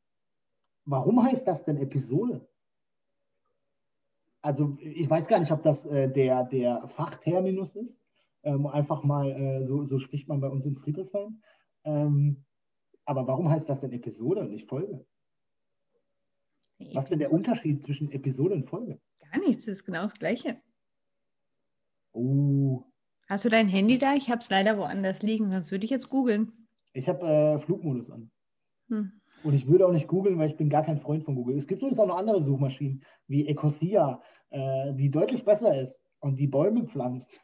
warum heißt das denn Episode? Also ich weiß gar nicht, ob das äh, der, der Fachterminus ist. Ähm, einfach mal, äh, so, so spricht man bei uns in Friedrichshain. Ähm, aber warum heißt das denn Episode und nicht Folge? Was ist denn der Unterschied zwischen Episode und Folge? Gar nichts, das ist genau das Gleiche. Oh. Hast du dein Handy da? Ich habe es leider woanders liegen, sonst würde ich jetzt googeln. Ich habe äh, Flugmodus an. Hm. Und ich würde auch nicht googeln, weil ich bin gar kein Freund von Google. Es gibt übrigens auch noch andere Suchmaschinen, wie Ecosia, äh, die deutlich besser ist und die Bäume pflanzt.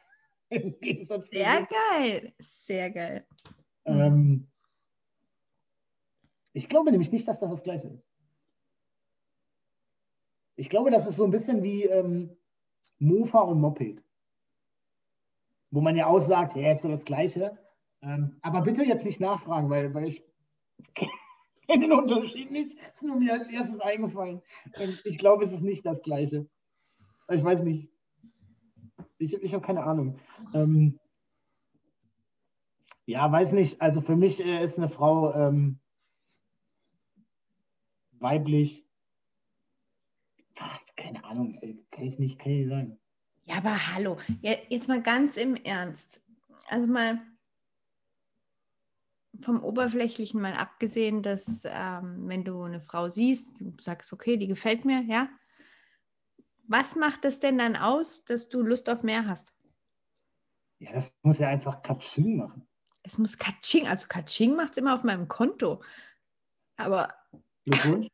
Sehr geil, sehr geil. Ähm, ich glaube nämlich nicht, dass das das Gleiche ist. Ich glaube, das ist so ein bisschen wie ähm, Mofa und Moped. Wo man ja aussagt, ja, ist so das Gleiche. Ähm, aber bitte jetzt nicht nachfragen, weil, weil ich kenne den Unterschied nicht. Ist nur mir als erstes eingefallen. Und ich glaube, es ist nicht das Gleiche. Ich weiß nicht. Ich, ich habe keine Ahnung. Ähm, ja, weiß nicht. Also für mich äh, ist eine Frau ähm, weiblich. Keine Ahnung, kann ich nicht, kann ich sagen. Ja, aber hallo, ja, jetzt mal ganz im Ernst. Also mal vom Oberflächlichen mal abgesehen, dass ähm, wenn du eine Frau siehst, du sagst, okay, die gefällt mir, ja. Was macht es denn dann aus, dass du Lust auf mehr hast? Ja, das muss ja einfach Katsching machen. Es muss Katsching, also Katsching macht es immer auf meinem Konto. Aber. Glückwunsch.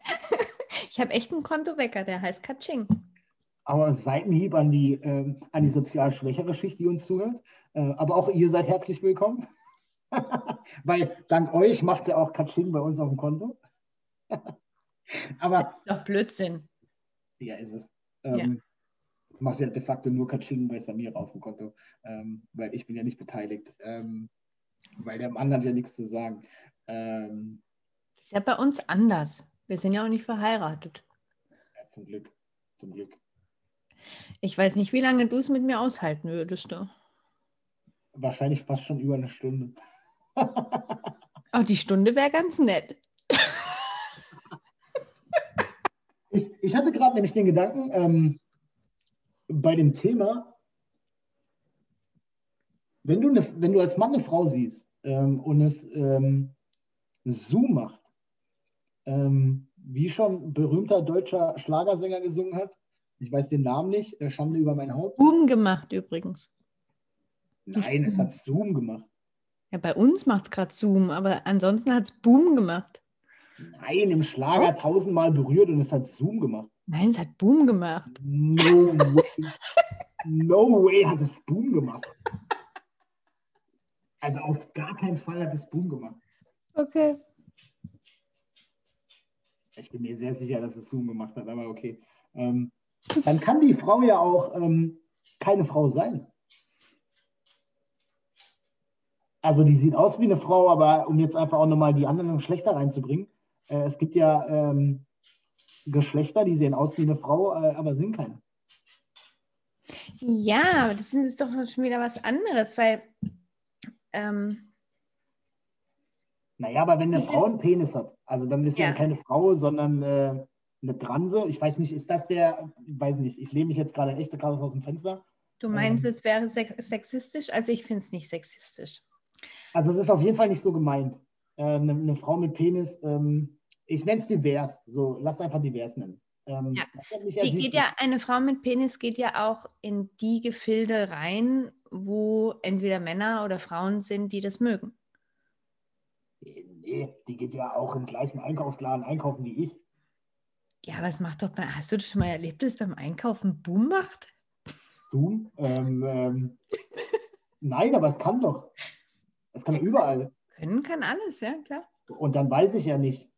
ich habe echt einen Kontowecker, der heißt Katsching. Aber Seitenhieb an die, äh, an die sozial schwächere Schicht, die uns zuhört. Äh, aber auch ihr seid herzlich willkommen. Weil dank euch macht ja auch Katsching bei uns auf dem Konto. aber. Doch Blödsinn. Ja, ist es. Ähm, ja macht ja de facto nur Katsching bei Samira auf dem Konto, ähm, weil ich bin ja nicht beteiligt, ähm, weil der Mann hat ja nichts zu sagen. Ähm, Ist ja bei uns anders. Wir sind ja auch nicht verheiratet. Ja, zum Glück. Zum Glück. Ich weiß nicht, wie lange du es mit mir aushalten würdest du. Wahrscheinlich fast schon über eine Stunde. Oh, die Stunde wäre ganz nett. ich, ich hatte gerade nämlich den Gedanken, ähm, bei dem Thema, wenn du, eine, wenn du als Mann eine Frau siehst ähm, und es ähm, Zoom macht, ähm, wie schon berühmter deutscher Schlagersänger gesungen hat, ich weiß den Namen nicht, äh, Schande über mein Haupt. Boom gemacht übrigens. Nein, es hat Zoom gemacht. Ja, bei uns macht es gerade Zoom, aber ansonsten hat es Boom gemacht. Nein, im Schlager oh. tausendmal berührt und es hat Zoom gemacht. Nein, es hat Boom gemacht. No way. no way hat es Boom gemacht. Also auf gar keinen Fall hat es Boom gemacht. Okay. Ich bin mir sehr sicher, dass es Zoom gemacht hat, aber okay. Ähm, dann kann die Frau ja auch ähm, keine Frau sein. Also die sieht aus wie eine Frau, aber um jetzt einfach auch nochmal die anderen Geschlechter reinzubringen, äh, es gibt ja ähm, Geschlechter, die sehen aus wie eine Frau, äh, aber sind keine. Ja, das ist doch schon wieder was anderes, weil. Ähm, naja, aber wenn eine Frau einen Penis hat, also dann ist ja, ja keine Frau, sondern äh, eine Transe. Ich weiß nicht, ist das der, ich weiß nicht, ich lehne mich jetzt gerade echt gerade aus dem Fenster. Du meinst, ähm, es wäre sexistisch? Also ich finde es nicht sexistisch. Also es ist auf jeden Fall nicht so gemeint. Äh, eine, eine, Frau mit Penis, ähm, ich nenne es divers, so lass einfach divers nennen. Ähm, ja. Die geht ja, eine Frau mit Penis geht ja auch in die Gefilde rein, wo entweder Männer oder Frauen sind, die das mögen. Nee, die geht ja auch im gleichen Einkaufsladen einkaufen wie ich. Ja, aber es macht doch, bei, hast du das schon mal erlebt, dass es beim Einkaufen Boom macht? Boom? Ähm, ähm, nein, aber es kann doch. Es kann überall. Können kann alles, ja, klar. Und dann weiß ich ja nicht.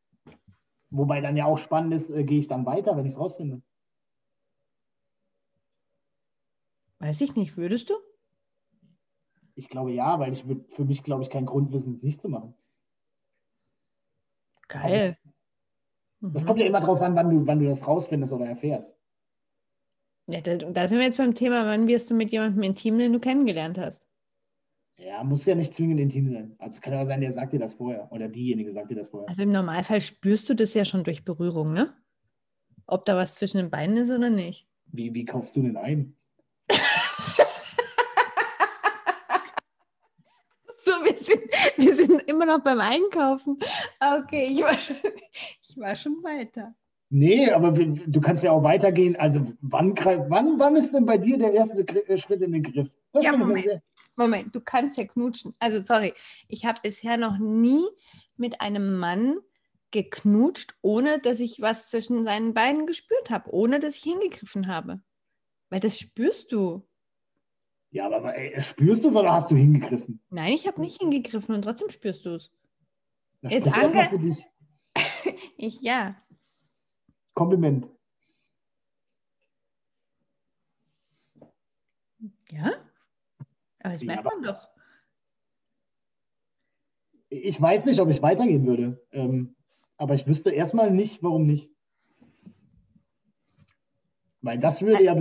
Wobei dann ja auch spannend ist, äh, gehe ich dann weiter, wenn ich es rausfinde. Weiß ich nicht, würdest du? Ich glaube ja, weil ich würde für mich, glaube ich, keinen Grund wissen, es nicht zu machen. Geil. Also, das kommt ja immer darauf an, wann du, wann du das rausfindest oder erfährst. Ja, da, da sind wir jetzt beim Thema, wann wirst du mit jemandem intim, den du kennengelernt hast? Ja, muss ja nicht zwingend intim sein. Also es kann ja sein, der sagt dir das vorher oder diejenige sagt dir das vorher. Also im Normalfall spürst du das ja schon durch Berührung, ne? Ob da was zwischen den Beinen ist oder nicht. Wie, wie kaufst du denn ein? so, wir sind, wir sind immer noch beim Einkaufen. Okay, ich war schon, ich war schon weiter. Nee, aber du kannst ja auch weitergehen. Also wann, wann, wann ist denn bei dir der erste Schritt in den Griff? Das ja, Moment. Moment, du kannst ja knutschen. Also sorry, ich habe bisher noch nie mit einem Mann geknutscht, ohne dass ich was zwischen seinen Beinen gespürt habe, ohne dass ich hingegriffen habe. Weil das spürst du. Ja, aber ey, spürst du es oder hast du hingegriffen? Nein, ich habe nicht hingegriffen und trotzdem spürst du es. Jetzt ange für dich. ich, ja. Kompliment. Ja? Aber das ja, merkt man doch. Ich weiß nicht, ob ich weitergehen würde. Ähm, aber ich wüsste erstmal nicht, warum nicht. Weil das würde ja,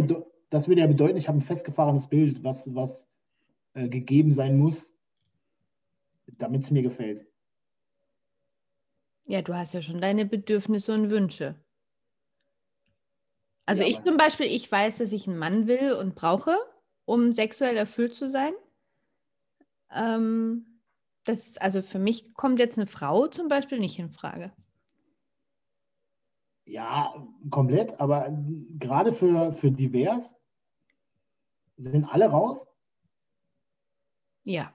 das würde ja bedeuten, ich habe ein festgefahrenes Bild, was, was äh, gegeben sein muss, damit es mir gefällt. Ja, du hast ja schon deine Bedürfnisse und Wünsche. Also ja, ich zum Beispiel, ich weiß, dass ich einen Mann will und brauche um sexuell erfüllt zu sein. Ähm, das, also für mich kommt jetzt eine Frau zum Beispiel nicht in Frage. Ja, komplett, aber gerade für, für divers sind alle raus? Ja.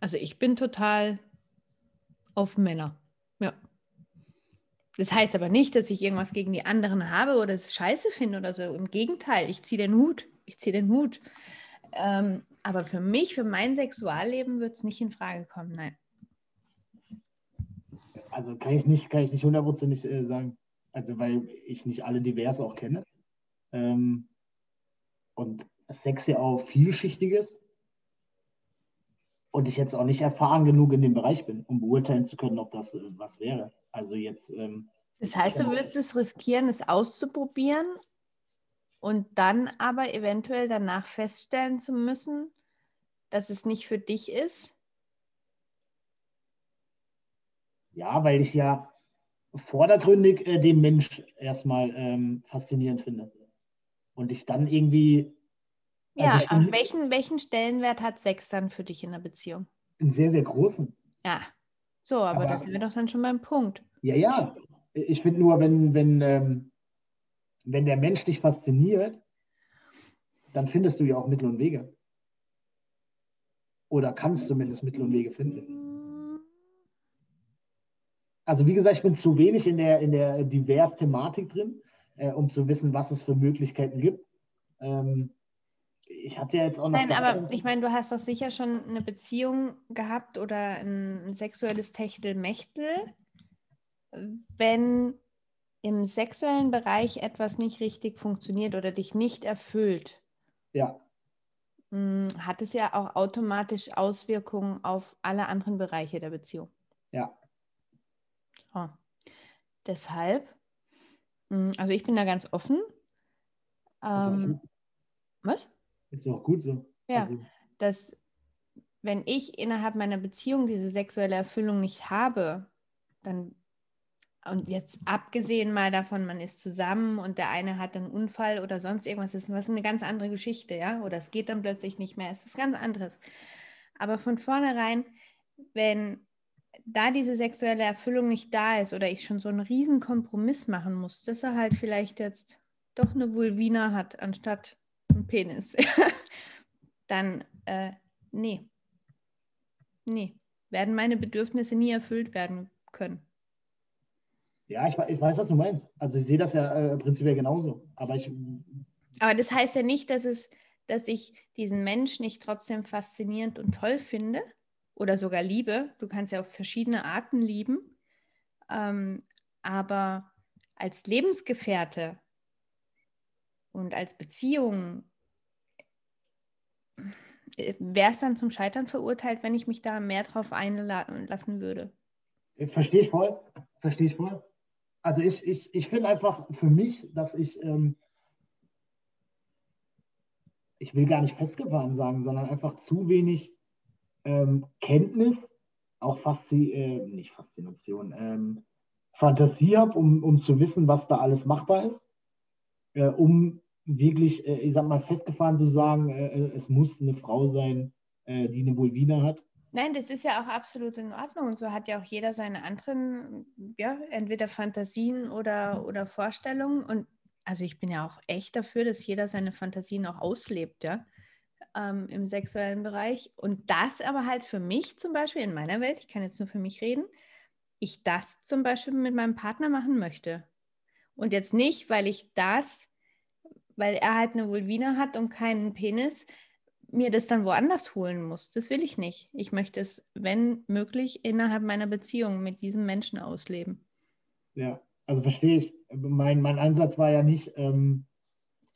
Also ich bin total auf Männer. Ja. Das heißt aber nicht, dass ich irgendwas gegen die anderen habe oder es scheiße finde oder so. Im Gegenteil, ich ziehe den Hut ich ziehe den Hut. Ähm, aber für mich, für mein Sexualleben wird es nicht in Frage kommen, nein. Also kann ich nicht, kann ich nicht hundertprozentig äh, sagen. Also weil ich nicht alle divers auch kenne. Ähm, und Sex ja auch vielschichtiges. und ich jetzt auch nicht erfahren genug in dem Bereich bin, um beurteilen zu können, ob das äh, was wäre. Also jetzt. Ähm, das heißt, du würdest es riskieren, es auszuprobieren und dann aber eventuell danach feststellen zu müssen, dass es nicht für dich ist? Ja, weil ich ja vordergründig äh, den Mensch erstmal ähm, faszinierend finde. Und ich dann irgendwie ja, also aber welchen, welchen Stellenwert hat Sex dann für dich in der Beziehung? Einen sehr, sehr großen. Ja, so, aber, aber das sind wir doch dann schon beim Punkt. Ja, ja. Ich finde nur, wenn, wenn, ähm, wenn der Mensch dich fasziniert, dann findest du ja auch Mittel und Wege. Oder kannst zumindest Mittel und Wege finden. Also wie gesagt, ich bin zu wenig in der, in der Divers-Thematik drin, äh, um zu wissen, was es für Möglichkeiten gibt. Ähm, ich hatte ja jetzt auch noch. Nein, aber ich meine, du hast doch sicher schon eine Beziehung gehabt oder ein, sexuelles Techtelmechtel. Wenn im sexuellen Bereich etwas nicht richtig funktioniert oder dich nicht erfüllt, ja. Hm, hat es ja auch automatisch Auswirkungen auf alle anderen Bereiche der Beziehung. Ja. Oh. Deshalb, also ich bin da ganz offen. Ähm, was? Ist doch gut so. Ja, also. dass wenn ich innerhalb meiner Beziehung diese sexuelle Erfüllung nicht habe, dann und jetzt abgesehen mal davon, man ist zusammen und der eine hat einen Unfall oder sonst irgendwas, das ist was eine ganz andere Geschichte, ja? Oder es geht dann plötzlich nicht mehr, es ist was ganz anderes. Aber von vornherein, wenn da diese sexuelle Erfüllung nicht da ist oder ich schon so einen riesen Kompromiss machen muss, dass er halt vielleicht jetzt doch eine Vulvina hat, anstatt einen Penis, dann äh, nee. Nee. Werden meine Bedürfnisse nie erfüllt werden können. Ja, ich, ich weiß, was du meinst. Also ich sehe das ja äh, prinzipiell genauso. Aber ich. Aber das heißt ja nicht, dass es, dass ich diesen Mensch nicht trotzdem faszinierend und toll finde oder sogar liebe. Du kannst ja auf verschiedene Arten lieben. Ähm, aber als Lebensgefährte und als Beziehung wäre es dann zum Scheitern verurteilt, wenn ich mich da mehr drauf einlassen würde. Verstehe ich voll. Verstehe ich voll. Also ich, ich, ich finde einfach für mich, dass ich, ähm, ich will gar nicht festgefahren sagen, sondern einfach zu wenig ähm, Kenntnis, auch Faszi äh, nicht Faszination, ähm, Fantasie habe, um, um zu wissen, was da alles machbar ist, äh, um wirklich, äh, ich sag mal, festgefahren zu sagen, äh, äh, es muss eine Frau sein, die eine Vulvina hat. Nein, das ist ja auch absolut in Ordnung. Und so hat ja auch jeder seine anderen, ja, entweder Fantasien oder, oder Vorstellungen. Und also ich bin ja auch echt dafür, dass jeder seine Fantasien auch auslebt, ja, ähm, im sexuellen Bereich. Und das aber halt für mich zum Beispiel in meiner Welt, ich kann jetzt nur für mich reden, ich das zum Beispiel mit meinem Partner machen möchte. Und jetzt nicht, weil ich das weil er halt eine Vulvina hat und keinen Penis, mir das dann woanders holen muss. Das will ich nicht. Ich möchte es, wenn möglich, innerhalb meiner Beziehung mit diesem Menschen ausleben. Ja, also verstehe ich. Mein, mein Ansatz war ja nicht, ähm,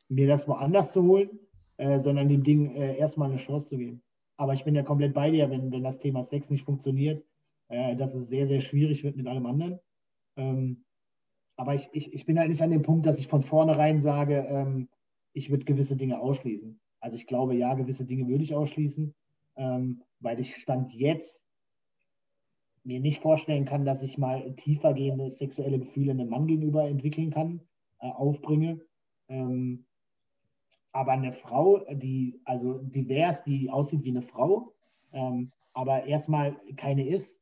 mir das woanders zu holen, äh, sondern dem Ding äh, erstmal eine Chance zu geben. Aber ich bin ja komplett bei dir, wenn, wenn das Thema Sex nicht funktioniert, äh, dass es sehr, sehr schwierig wird mit allem anderen. Ähm, aber ich, ich, ich bin halt nicht an dem Punkt, dass ich von vornherein sage, ähm, ich würde gewisse Dinge ausschließen. Also ich glaube, ja, gewisse Dinge würde ich ausschließen, ähm, weil ich Stand jetzt mir nicht vorstellen kann, dass ich mal tiefergehende sexuelle Gefühle einem Mann gegenüber entwickeln kann, äh, aufbringe. Ähm, aber eine Frau, die also divers, die aussieht wie eine Frau, ähm, aber erstmal keine ist,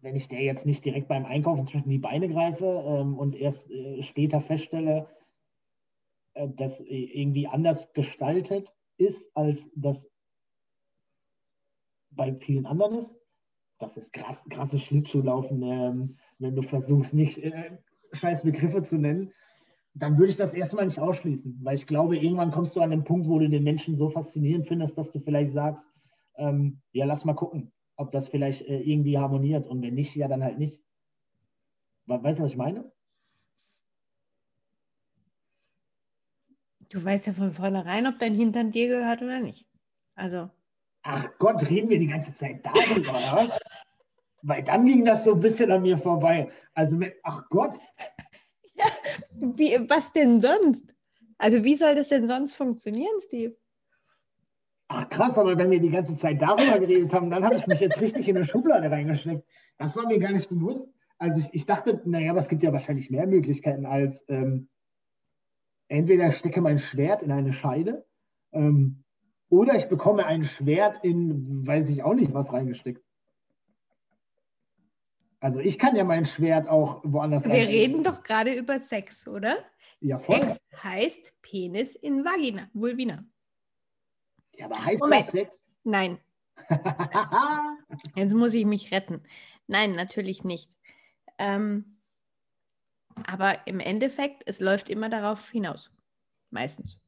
wenn ich der jetzt nicht direkt beim Einkaufen zwischen die Beine greife ähm, und erst äh, später feststelle, äh, das irgendwie anders gestaltet ist, als das bei vielen anderen ist. Das ist krass, krasses Schlittschuhlaufen, ähm, wenn du versuchst, nicht äh, scheiß Begriffe zu nennen, dann würde ich das erstmal nicht ausschließen, weil ich glaube, irgendwann kommst du an den Punkt, wo du den Menschen so faszinierend findest, dass du vielleicht sagst, ähm, ja, lass mal gucken, ob das vielleicht äh, irgendwie harmoniert und wenn nicht, ja, dann halt nicht. Weißt du, was ich meine? Du weißt ja von vornherein, ob dein Hintern dir gehört oder nicht. Also. Ach Gott, reden wir die ganze Zeit darüber, oder was? Weil dann ging das so ein bisschen an mir vorbei. Also, mit, ach Gott. Wie, was denn sonst? Also, wie soll das denn sonst funktionieren, Steve? Ach krass, aber wenn wir die ganze Zeit darüber geredet haben, dann habe ich mich jetzt richtig in eine Schublade reingesteckt. Das war mir gar nicht bewusst. Also ich, ich dachte, naja, aber es gibt ja wahrscheinlich mehr Möglichkeiten als ähm, entweder stecke mein Schwert in eine Scheide ähm, oder ich bekomme ein Schwert in, weiß ich auch nicht, was reingesteckt. Also ich kann ja mein Schwert auch woanders Wir reden doch gerade über Sex, oder? Ja, voll. Sex heißt Penis in Vagina, Vulvina. Ja, aber heißt Moment. das Sex? Nein, jetzt muss ich mich retten. Nein, natürlich nicht. Ähm, aber im Endeffekt, es läuft immer darauf hinaus. Meistens.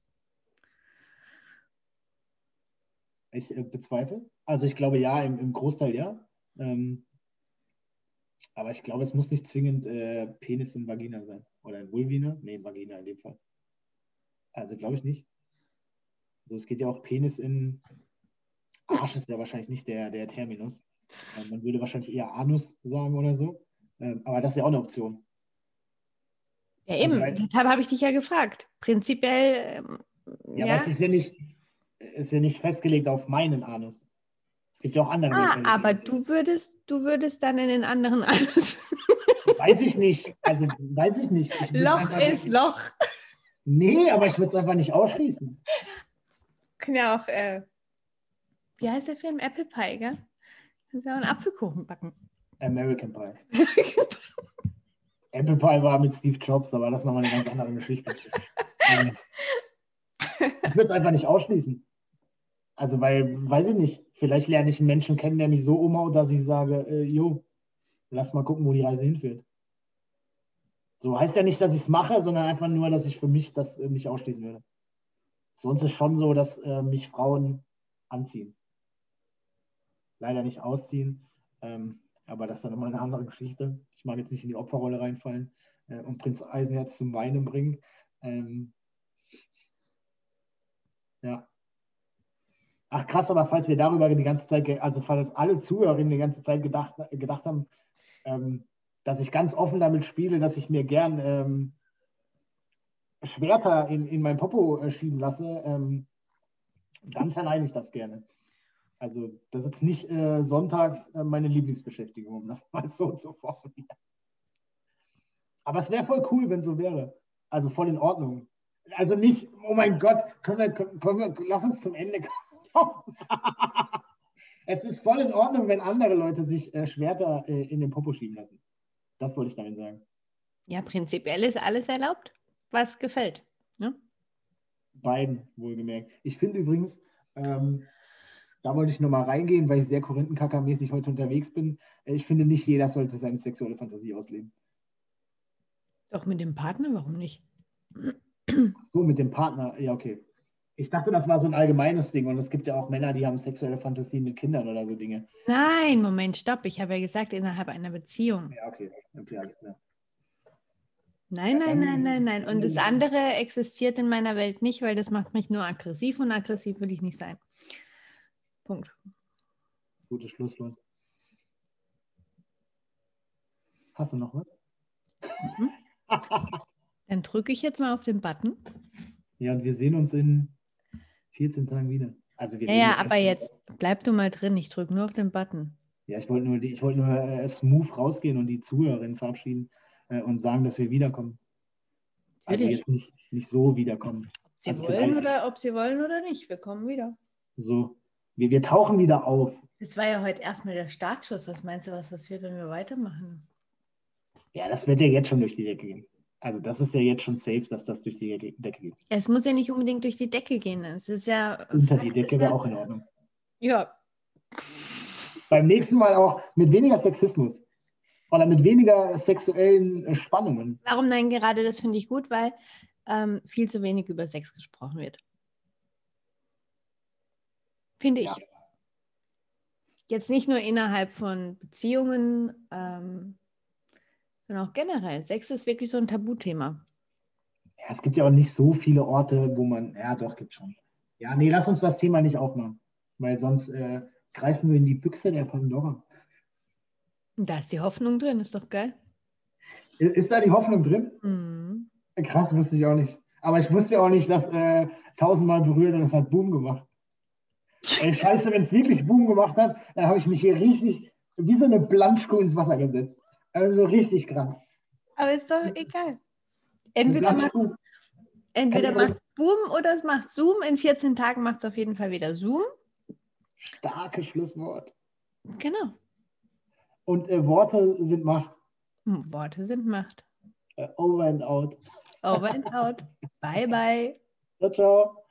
Ich äh, bezweifle. Also ich glaube ja, im, im Großteil ja. Ähm, aber ich glaube, es muss nicht zwingend äh, Penis in Vagina sein. Oder in Vulvina? Nee, in Vagina in dem Fall. Also glaube ich nicht. Also es geht ja auch Penis in Arsch ist ja wahrscheinlich nicht der, der Terminus. Äh, man würde wahrscheinlich eher Anus sagen oder so. Ähm, aber das ist ja auch eine Option. Ja, eben. weil- Deshalb habe ich dich ja gefragt. Prinzipiell, ähm, Ja, ja. aber es ist ja nicht, ist ja nicht festgelegt auf meinen Anus. Gibt ja auch andere Ah, Menschen, aber du würdest, du würdest dann in den anderen alles. Weiß ich nicht. Also weiß ich nicht. Ich Loch ist nicht- Loch. Nee, aber ich würde es einfach nicht ausschließen. Können ja auch, äh, wie heißt der Film? Apple Pie, gell? Kannst ja auch einen Apfelkuchen backen. American Pie. Apple Pie war mit Steve Jobs, aber das ist nochmal eine ganz andere Geschichte. Ähm, ich würde es einfach nicht ausschließen. Also, weil, weiß ich nicht, vielleicht lerne ich einen Menschen kennen, der mich so umhaut, dass ich sage, äh, jo, lass mal gucken, wo die Reise hinführt. So heißt ja nicht, dass ich es mache, sondern einfach nur, dass ich für mich das äh, nicht ausschließen würde. Sonst ist schon so, dass äh, mich Frauen anziehen. Leider nicht ausziehen, ähm, aber das ist dann immer eine andere Geschichte. Ich mag jetzt nicht in die Opferrolle reinfallen äh, und Prinz Eisenherz zum Weinen bringen. Ähm, ja. Ach krass, aber falls wir darüber die ganze Zeit, also falls alle Zuhörerinnen die ganze Zeit gedacht, gedacht haben, ähm, dass ich ganz offen damit spiele, dass ich mir gern ähm, Schwerter in, in mein Popo äh, schieben lasse, ähm, dann verneine ich das gerne. Also das ist nicht äh, sonntags äh, meine Lieblingsbeschäftigung, um das mal so zu formulieren. Aber es wäre voll cool, wenn so wäre. Also voll in Ordnung. Also nicht, oh mein Gott, können wir, können wir, lass uns zum Ende kommen. es ist voll in Ordnung, wenn andere Leute sich äh, Schwerter äh, in den Popo schieben lassen. Das wollte ich damit sagen. Ja, prinzipiell ist alles erlaubt, was gefällt. Ne? Beiden, wohlgemerkt. Ich finde übrigens, ähm, da wollte ich nochmal reingehen, weil ich sehr Korinthenkacker-mäßig heute unterwegs bin. Äh, Ich finde, nicht jeder sollte seine sexuelle Fantasie ausleben. Doch mit dem Partner, warum nicht? So mit dem Partner, ja, okay. Ich dachte, das war so ein allgemeines Ding und es gibt ja auch Männer, die haben sexuelle Fantasien mit Kindern oder so Dinge. Nein, Moment, stopp. Ich habe ja gesagt, innerhalb einer Beziehung. Ja, okay. Okay, alles klar. Nein, nein, nein, nein, nein. Und das dann- andere existiert in meiner Welt nicht, weil das macht mich nur aggressiv und aggressiv will ich nicht sein. Punkt. Gutes Schlusswort. Hast du noch was? Mhm. Dann drücke ich jetzt mal auf den Button. Ja, und wir sehen uns in 14 Tagen wieder. Also wir Ja, ja, aber jetzt bleib du mal drin. Ich drücke nur auf den Button. Ja, ich wollte nur, die- ich wollte nur äh, smooth rausgehen und die Zuhörerinnen verabschieden äh, und sagen, dass wir wiederkommen. Also Natürlich. jetzt nicht, nicht so wiederkommen. Sie Also wollen oder ob sie wollen oder nicht. Wir kommen wieder. So, wir, wir tauchen wieder auf. Das war ja heute erstmal der Startschuss. Was meinst du, was das wird, wenn wir weitermachen? Ja, das wird ja jetzt schon durch die Decke gehen. Also das ist ja jetzt schon safe, dass das durch die Decke geht. Es muss ja nicht unbedingt durch die Decke gehen. Es ist ja. Unter die Decke wäre ja- auch in Ordnung. Ja, Beim nächsten Mal auch mit weniger Sexismus. Oder mit weniger sexuellen äh, Spannungen. Warum nein? Gerade das finde ich gut, weil ähm, viel zu wenig über Sex gesprochen wird. Finde ich. Ja. Jetzt nicht nur innerhalb von Beziehungen, ähm, sondern auch generell. Sex ist wirklich so ein Tabuthema. Ja, es gibt ja auch nicht so viele Orte, wo man. Ja, doch, gibt schon. Ja, nee, lass uns das Thema nicht aufmachen. Weil sonst äh, greifen wir in die Büchse der Pandora. Da ist die Hoffnung drin, ist doch geil. Ist da die Hoffnung drin? Mhm. Krass, wusste ich auch nicht. Aber ich wusste auch nicht, dass äh, tausendmal berührt und es hat Boom gemacht. Ey, scheiße, wenn es wirklich Boom gemacht hat, dann habe ich mich hier richtig wie so eine Blanschkuh ins Wasser gesetzt. Also richtig krass. Aber ist doch egal. Entweder macht entweder macht Boom oder es macht Zoom. In 14 Tagen macht es auf jeden Fall wieder Zoom. Starkes Schlusswort. Genau. Und äh, Worte sind Macht. Hm, Worte sind Macht. Äh, over and out. Over and out. bye, bye. Ciao, ciao.